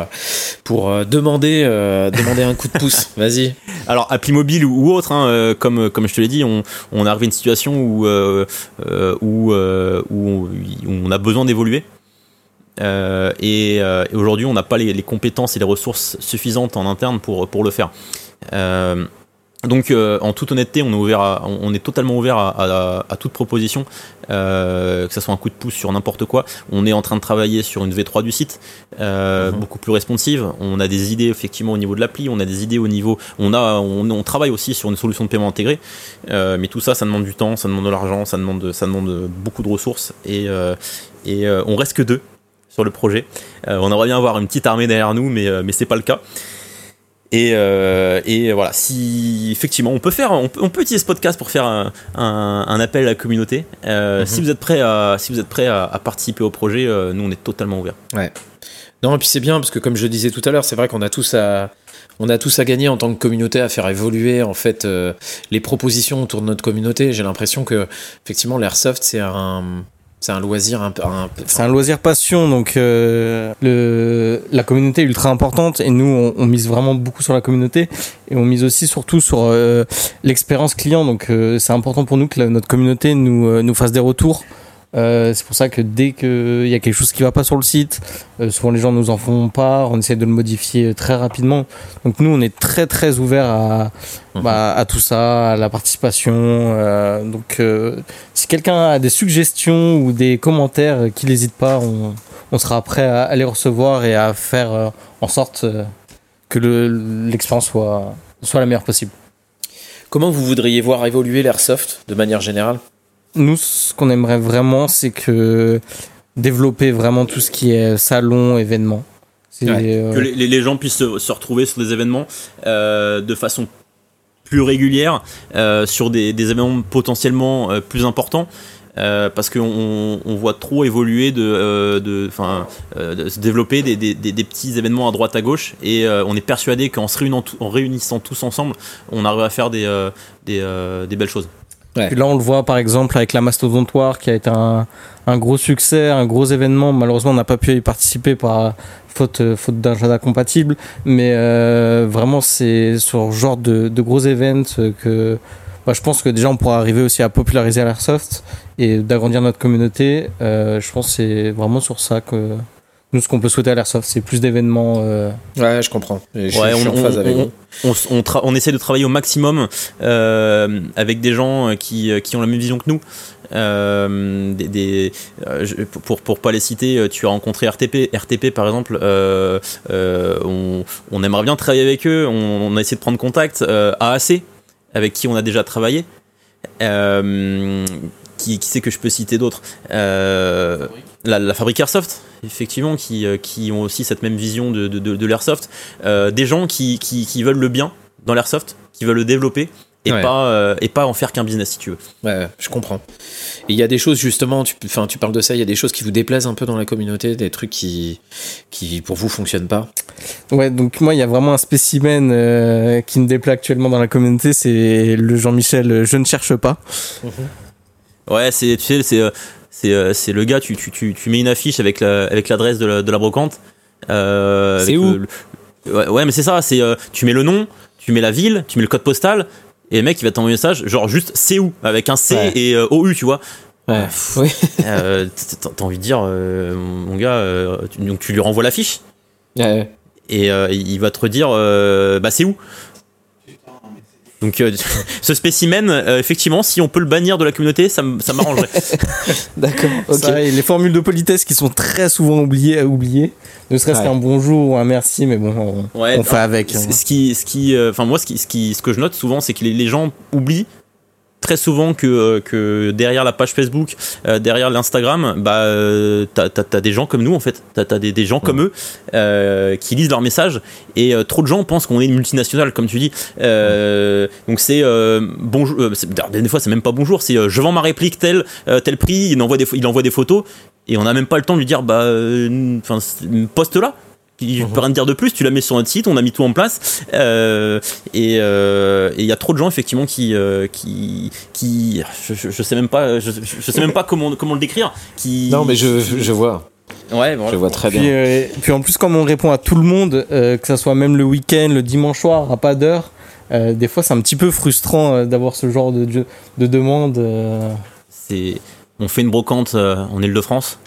pour euh, demander euh, demander un coup de pouce. Vas-y. Alors appli mobile ou, autre, hein, comme comme je te l'ai dit, on on a arrivé à une situation où où, où on a besoin d'évoluer. et, et aujourd'hui, on n'a pas les, les, compétences et les ressources suffisantes en interne pour pour le faire. Donc, euh, en toute honnêteté, on est, ouvert on est totalement ouvert à, toute proposition, euh, que ce soit un coup de pouce sur n'importe quoi. On est en train de travailler sur une V3 du site, euh, mhm. beaucoup plus responsive. On a des idées effectivement au niveau de l'appli, on a des idées au niveau, on a, on, travaille aussi sur une solution de paiement intégrée. mais tout ça, ça demande du temps, ça demande de l'argent, ça demande, ça demande beaucoup de ressources et, et on reste que deux sur le projet. on aimerait bien avoir une petite armée derrière nous, mais mais c'est pas le cas. Et, euh, et, voilà, si effectivement on peut faire, on peut, on peut utiliser ce podcast pour faire un, un, appel à la communauté. Euh, mhm. Si vous êtes prêt à, si vous êtes prêt à, participer au projet, euh, nous on est totalement ouverts. Ouais. Non, et puis c'est bien parce que comme je disais tout à l'heure, c'est vrai qu'on a tous à, on a tous à gagner en tant que communauté à faire évoluer en fait les propositions autour de notre communauté. J'ai l'impression que effectivement l'airsoft c'est un c'est un loisir un peu. C'est un loisir passion, donc euh, le, la communauté est ultra importante et nous on, mise vraiment beaucoup sur la communauté et on mise aussi surtout sur euh, l'expérience client. Donc euh, c'est important pour nous que notre communauté nous, nous fasse des retours euh, c'est pour ça que dès qu'il y a quelque chose qui va pas sur le site, euh, souvent les gens nous en font part, on essaie de le modifier très rapidement. Donc nous, on est très très ouvert à, mhm. bah, à tout ça, à la participation. Euh, donc si quelqu'un a des suggestions ou des commentaires, qu'il n'hésite pas, on, on, sera prêt à, les recevoir et à faire en sorte que l'expérience soit, soit la meilleure possible. Comment vous voudriez voir évoluer l'airsoft de manière générale? Nous, ce qu'on aimerait vraiment, c'est que développer vraiment tout ce qui est salon, événement. Euh, que les, gens puissent se, retrouver sur des événements euh, de façon plus régulière, euh, sur des, événements potentiellement plus importants. parce qu'on on voit trop évoluer de, de, se développer des, des, petits événements à droite à gauche et on est persuadé qu'en se en réunissant tous ensemble, on arrive à faire des belles choses. Là, on le voit par exemple avec la Mastodontoire qui a été un, un, gros succès, un gros événement. Malheureusement, on n'a pas pu y participer par faute, faute d'agenda compatible. Mais euh, vraiment, c'est sur ce genre de, de gros événements que bah, je pense que déjà on pourra arriver aussi à populariser l'Airsoft et d'agrandir notre communauté. Euh, je pense que c'est vraiment sur ça que nous, ce qu'on peut souhaiter à l'Airsoft, c'est plus d'événements. Euh, ouais, je comprends. je, suis on, en phase avec on, on, on, essaie de travailler au maximum euh, avec des gens qui, qui ont la même vision que nous. Euh, des, des pour, pour pas les citer, tu as rencontré RTP, RTP par exemple. on, on, aimerait bien travailler avec eux. On, a essayé de prendre contact. AAC, avec qui on a déjà travaillé. qui, qui c'est que je peux citer d'autres la, la, fabrique Airsoft, effectivement, qui, euh, qui ont aussi cette même vision de, de, de, l'Airsoft. Euh, des gens qui, qui, qui, veulent le bien dans l'Airsoft, qui veulent le développer. Et, pas, euh, et pas en faire qu'un business si tu veux. Ouais, je comprends. Et il y a des choses justement, tu, enfin, tu parles de ça, il y a des choses qui vous déplaisent un peu dans la communauté, des trucs qui, qui pour vous fonctionnent pas? Ouais, donc moi il y a vraiment un spécimen euh, qui me déplaît actuellement dans la communauté, c'est le Jean-Michel Je ne cherche pas. Ouais, c'est, tu sais, c'est euh, c'est le gars, tu, tu, tu, tu, mets une affiche avec l'adresse de, la, de la brocante. Euh, c'est où ouais, mais c'est ça, c'est euh, tu mets le nom, tu mets la ville, tu mets le code postal, et le mec il va t'envoyer un message, genre juste c'est où, avec un C et OU, tu vois. Ouais. oui. T'as envie de dire, mon gars, tu, donc tu lui renvoies l'affiche. Ouais. Et il va te redire, bah c'est où? Donc euh, ce spécimen, euh, effectivement, si on peut le bannir de la communauté, ça, m'arrangerait. D'accord. les formules de politesse qui sont très souvent oubliées, oubliées. Ne serait-ce qu'un bonjour ou un merci, mais bon, on, fait avec. Ce qui, ce qui, euh, enfin moi, ce, qui, ce, qui, ce que je note souvent, c'est que les, gens oublient très souvent que, que derrière la page Facebook, derrière l'Instagram, bah, t'as as, des gens comme nous en fait, t'as as des, des, gens comme eux qui lisent leurs messages. Et trop de gens pensent qu'on est une multinationale, comme tu dis. donc c'est bonjour, des fois c'est même pas bonjour, c'est je vends ma réplique tel tel prix, il envoie des il envoie des photos. Et on n'a même pas le temps de lui dire bah enfin poste là je peux rien dire de plus, tu la mets sur notre site, on a mis tout en place. Euh, euh, et il y a trop de gens effectivement qui, euh, qui, qui je, je, sais même pas, je, je, sais même pas comment, comment le décrire. Qui, non, mais je, je vois. Ouais, je vois très puis, bien. puis en plus, comme on répond à tout le monde, que ça soit même le week-end, le dimanche soir, à pas d'heure, des fois c'est un petit peu frustrant d'avoir ce genre de, de demande. C'est, on fait une brocante en Ile-de-France.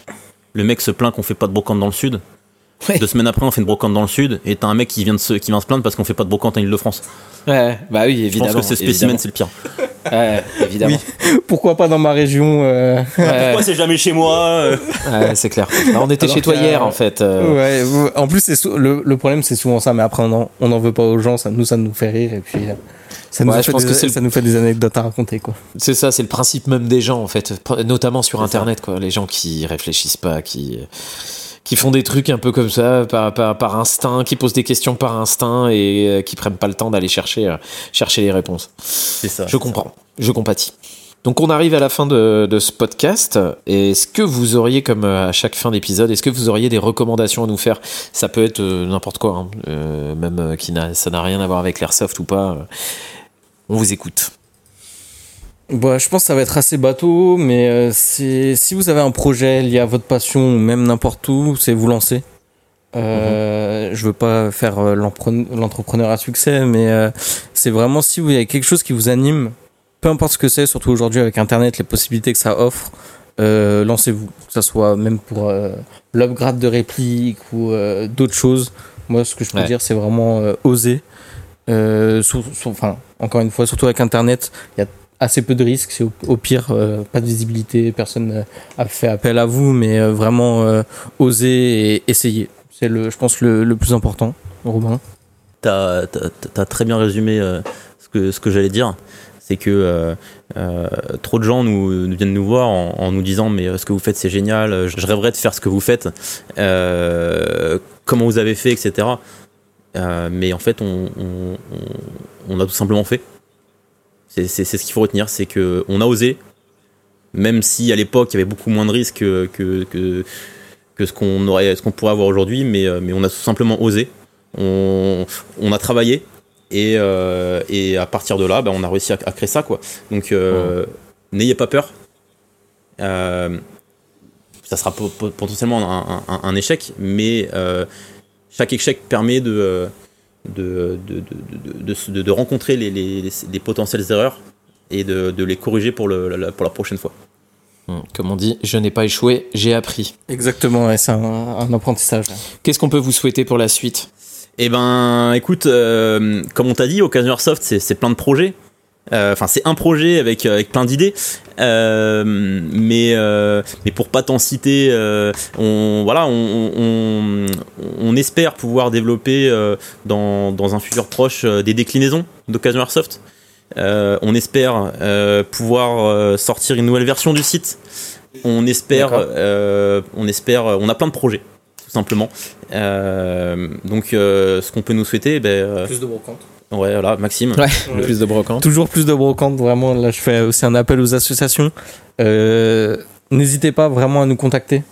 Le mec se plaint qu'on fait pas de brocante dans le sud. Deux semaines après, on fait une brocante dans le sud et t'as un mec qui vient, de se, qui vient se plaindre parce qu'on fait pas de brocante en Ile-de-France. Ouais, bah oui, évidemment. Je pense que ce spécimen, c'est le pire. Ouais, évidemment. Pourquoi pas dans ma région euh... Pourquoi c'est jamais chez moi euh Ouais, c'est clair. Bah, on était chez toi hier, en fait. Euh. Ouais, en plus, le, le, problème, c'est souvent ça, mais après, on n'en on en veut pas aux gens, ça, nous, ça nous fait rire et puis. Euh, ça nous, ouais, je pense des, que ça nous fait des anecdotes à raconter quoi. C'est ça, c'est le principe même des gens en fait, notamment sur internet quoi, les gens qui réfléchissent pas, qui qui font des trucs un peu comme ça par, par, par instinct, qui posent des questions par instinct et euh, qui prennent pas le temps d'aller chercher, euh, chercher les réponses. C'est ça. Je comprends, je compatis. Donc on arrive à la fin de, de ce podcast. Est-ce que vous auriez, comme euh, à chaque fin d'épisode, est-ce que vous auriez des recommandations à nous faire? Ça peut être n'importe quoi, hein. même qui n'a, ça n'a rien à voir avec l'airsoft ou pas. on vous écoute. Bah, je pense que ça va être assez bateau, mais euh, c'est si vous avez un projet lié à votre passion ou même n'importe où, c'est vous lancer. Euh, Je veux pas faire euh, l'entrepreneur à succès, mais euh, c'est vraiment si vous avez quelque chose qui vous anime, peu importe ce que c'est, surtout aujourd'hui avec Internet, les possibilités que ça offre, lancez-vous. Que ça soit même pour l'upgrade de réplique ou d'autres choses. Moi, ce que je peux dire, c'est vraiment oser. enfin, encore une fois, surtout avec Internet, il y a assez peu de risques. C'est au, pire euh, pas de visibilité, personne euh, a fait appel à vous, mais euh, vraiment oser et essayer. C'est le, je pense le, le plus important. Robin. T'as as, très bien résumé ce que ce que j'allais dire. C'est que trop de gens nous, viennent nous voir en, nous disant mais ce que vous faites c'est génial, je rêverais de faire ce que vous faites, comment vous avez fait, etc. mais en fait on, on, on a tout simplement fait. C'est ce qu'il faut retenir, c'est qu'on a osé, même si à l'époque il y avait beaucoup moins de risques que, que, que, ce qu'on aurait, ce qu'on pourrait avoir aujourd'hui, mais, euh, mais on a tout simplement osé. On, on a travaillé et, euh, et, à partir de là, ben, on a réussi à, créer ça, quoi. Donc euh, n'ayez pas peur. ça sera potentiellement un, un échec, mais chaque échec permet de de, de, de, rencontrer les, les, potentielles erreurs et de, les corriger pour, le, la, pour la prochaine fois. Hmm. Comme on dit, je n'ai pas échoué, j'ai appris. Exactement, c'est un, apprentissage. Qu'est-ce qu'on peut vous souhaiter pour la suite? Eh ben, écoute, euh, comme on t'a dit, Occasion Airsoft, c'est plein de projets. Euh, enfin, c'est un projet avec, euh, avec plein d'idées. Euh, mais, mais pour pas t'en citer, on, voilà, on, on, on, espère pouvoir développer dans, dans un futur proche des déclinaisons d'Occasion Airsoft. on espère pouvoir sortir une nouvelle version du site. On espère, on espère, on a plein de projets tout simplement. donc, ce qu'on peut nous souhaiter, ben, plus de brocantes. Ouais, voilà, Maxime. Ouais, plus de brocantes. Toujours plus de brocantes, vraiment. Là, je fais aussi un appel aux associations. Euh, N'hésitez pas vraiment à nous contacter.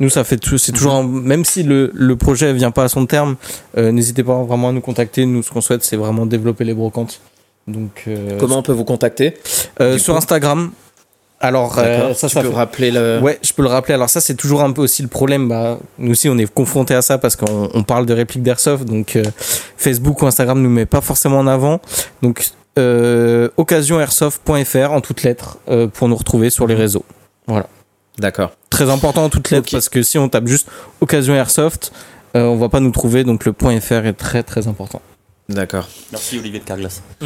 Nous, ça fait c'est toujours même si le, le projet vient pas à son terme, euh, n'hésitez pas vraiment à nous contacter. Nous, ce qu'on souhaite, c'est vraiment développer les brocantes. Donc, euh, comment on peut vous contacter? Euh, Sur Instagram, alors, euh, ça, tu ça peux rappeler le. Ouais, je peux le rappeler. Alors ça, c'est toujours un peu aussi le problème. Bah, nous aussi, on est confronté à ça parce qu'on on parle de répliques d'airsoft. Donc, euh, Facebook ou Instagram nous met pas forcément en avant. Donc, euh, occasionairsoft.fr en toutes lettres euh, pour nous retrouver sur les réseaux. Voilà. D'accord. Très important en toutes lettres parce que si on tape juste Occasion Airsoft, on va pas nous trouver. Donc, le .fr est très très important. D'accord. Merci Olivier de Carglass.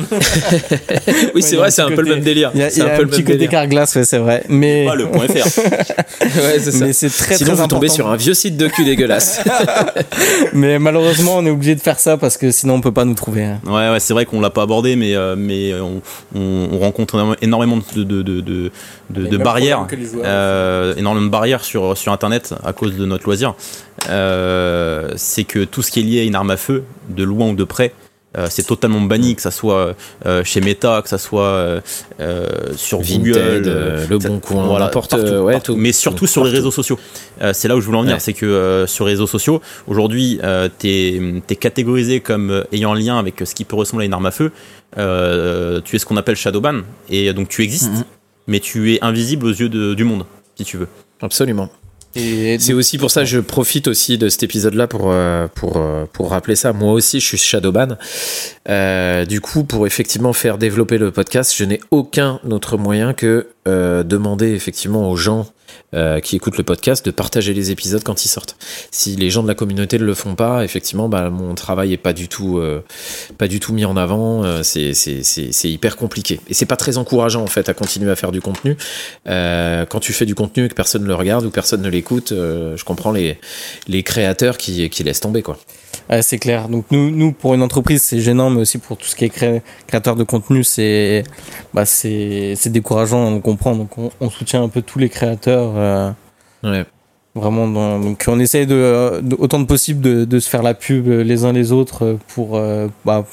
oui, c'est vrai, c'est un peu le même délire. Il y a, c'est un, peu le petit côté. Carglass, ouais, c'est vrai. Mais, Pas le point .fr. Ouais, c'est ça. mais c'est très Sinon, très vous tombez sur un vieux site de cul dégueulasse. Mais malheureusement, on est obligé de faire ça parce que sinon, on peut pas nous trouver. hein. Ouais, ouais, c'est vrai qu'on l'a pas abordé, mais, euh, mais on, on- on rencontre énormément de, de, de, de, de- de barrières, euh, énormément de barrières sur, sur Internet à cause de notre loisir. Euh, c'est que tout ce qui est lié à une arme à feu, de loin ou de près, euh, c'est totalement banni, que ça soit euh, chez Meta, que ça soit euh, sur Google, Vinted, euh, Le Bon Coin, voilà, n'importe partout, ouais, partout. tout. mais surtout sur les réseaux sociaux. C'est là où je voulais en venir, Ouais. c'est que sur les réseaux sociaux, aujourd'hui, t'es es catégorisé comme ayant un lien avec ce qui peut ressembler à une arme à feu. Euh, tu es ce qu'on appelle shadowban, et donc tu existes, Mhm. mais tu es invisible aux yeux de- du monde, si tu veux. Absolument. C'est aussi pour ça que je profite aussi de cet épisode-là pour, euh, pour, euh, pour rappeler ça. Moi aussi, je suis Shadowban. Euh, du coup, pour effectivement faire développer le podcast, je n'ai aucun autre moyen que euh, demander effectivement aux gens euh, qui écoutent le podcast de partager les épisodes quand ils sortent. Si les gens de la communauté ne le font pas, effectivement, bah, mon travail est pas du tout, euh, pas du tout mis en avant. Euh, c'est, c'est, c'est, c'est hyper compliqué et c'est pas très encourageant en fait à continuer à faire du contenu. Euh, quand tu fais du contenu et que personne ne le regarde ou personne ne l'écoute, euh, je comprends les, les créateurs qui, qui laissent tomber quoi. C'est clair. Donc nous, nous, pour une entreprise, c'est gênant, mais aussi pour tout ce qui est cré- créateur de contenu, c'est bah, c'est décourageant, on comprend. Donc on, on soutient un peu tous les créateurs. euh, Ouais. Vraiment, dans- donc on essaye de, de- autant de possible de, de se faire la pub les uns les autres pour euh, bah,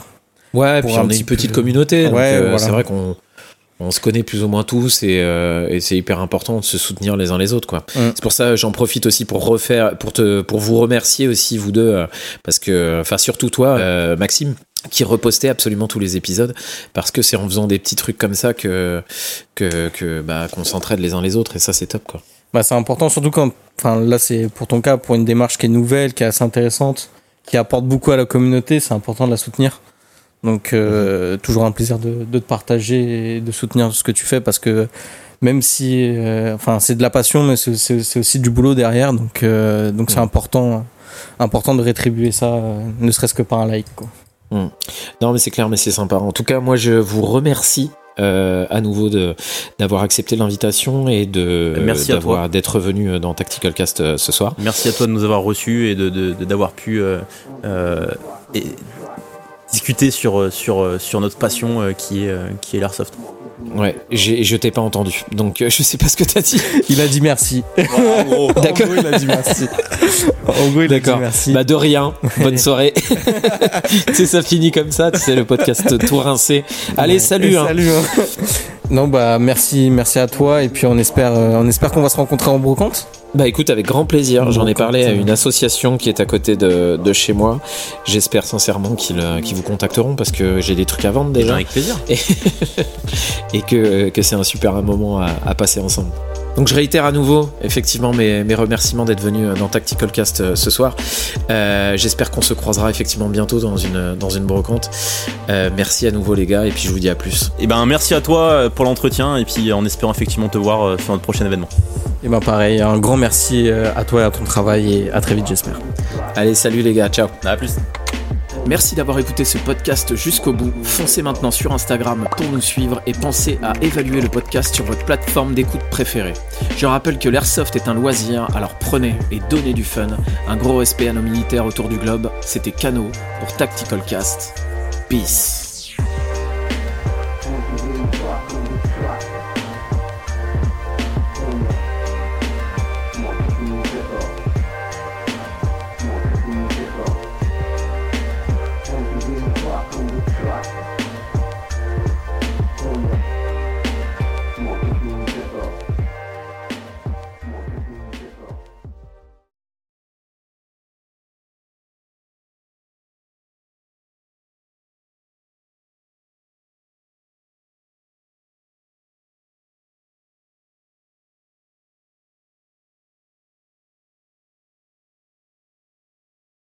Ouais, Pour puis un on est une petite communauté, Ouais, euh, voilà. c'est vrai qu'on on se connaît plus ou moins tous et, euh, et c'est hyper important de se soutenir les uns les autres quoi. C'est pour ça j'en profite aussi pour refaire pour te pour vous remercier aussi vous deux euh, parce que enfin surtout toi euh, Maxime qui repostait absolument tous les épisodes parce que c'est en faisant des petits trucs comme ça que que que bah qu'on s'entraide les uns les autres et ça c'est top quoi. bah, c'est important, surtout quand, enfin là c'est pour ton cas, pour une démarche qui est nouvelle, qui est assez intéressante, qui apporte beaucoup à la communauté, c'est important de la soutenir. Donc euh, toujours un plaisir de, de te partager et de soutenir ce que tu fais parce que même si, euh, enfin c'est de la passion, mais c'est- aussi du boulot derrière, donc euh, donc c'est Ouais. important, important de rétribuer ça, ne serait-ce que par un like. Quoi. Non, mais c'est clair, mais c'est sympa. En tout cas, moi, je vous remercie. euh, à nouveau de d'avoir accepté l'invitation et de Merci à d'avoir toi. d'être venu dans Tactical Cast euh, ce soir. Merci à toi de nous avoir reçus et de de- de- d'avoir pu euh, euh, et discuter sur, sur, sur notre passion euh, qui est, euh, qui est l'airsoft. Ouais, j'ai je t'ai pas entendu, donc euh, je sais pas ce que t'as dit. Il a dit merci. D'accord. En gros, il a dit merci. En gros, il a dit D'accord. merci. Bah de rien. Bonne soirée. tu sais, ça finit comme ça. Tu sais le podcast tout rincé. Allez, salut. Hein. Salut. hein. Non bah merci, merci à toi et puis on espère, euh, on espère qu'on va se rencontrer en brocante. Bah écoute, avec grand plaisir. J'en ai parlé à une association qui est à côté de, de chez moi. J'espère sincèrement qu'ils euh, qu'ils vous contacteront parce que j'ai des trucs à vendre déjà. Avec plaisir. et, et que, que c'est un super moment à, à passer ensemble. Donc je réitère à nouveau effectivement mes, mes remerciements d'être venu dans Tactical Cast euh, ce soir. Euh, J'espère qu'on se croisera effectivement bientôt dans une, dans une brocante. Euh, merci à nouveau les gars et puis je vous dis à plus. Et ben merci à toi euh, pour l'entretien et puis en espérant effectivement te voir euh, sur notre prochain événement. Et ben pareil, un grand merci euh, à toi et à ton travail et à très vite j'espère. Allez salut les gars, ciao. À plus. Merci d'avoir écouté ce podcast jusqu'au bout. Foncez maintenant sur Instagram pour nous suivre et pensez à évaluer le podcast sur votre plateforme d'écoute préférée. Je rappelle que l'airsoft est un loisir, alors prenez et donnez du fun. Un gros respect à nos militaires autour du globe. C'était Cano pour Tactical Cast. Peace.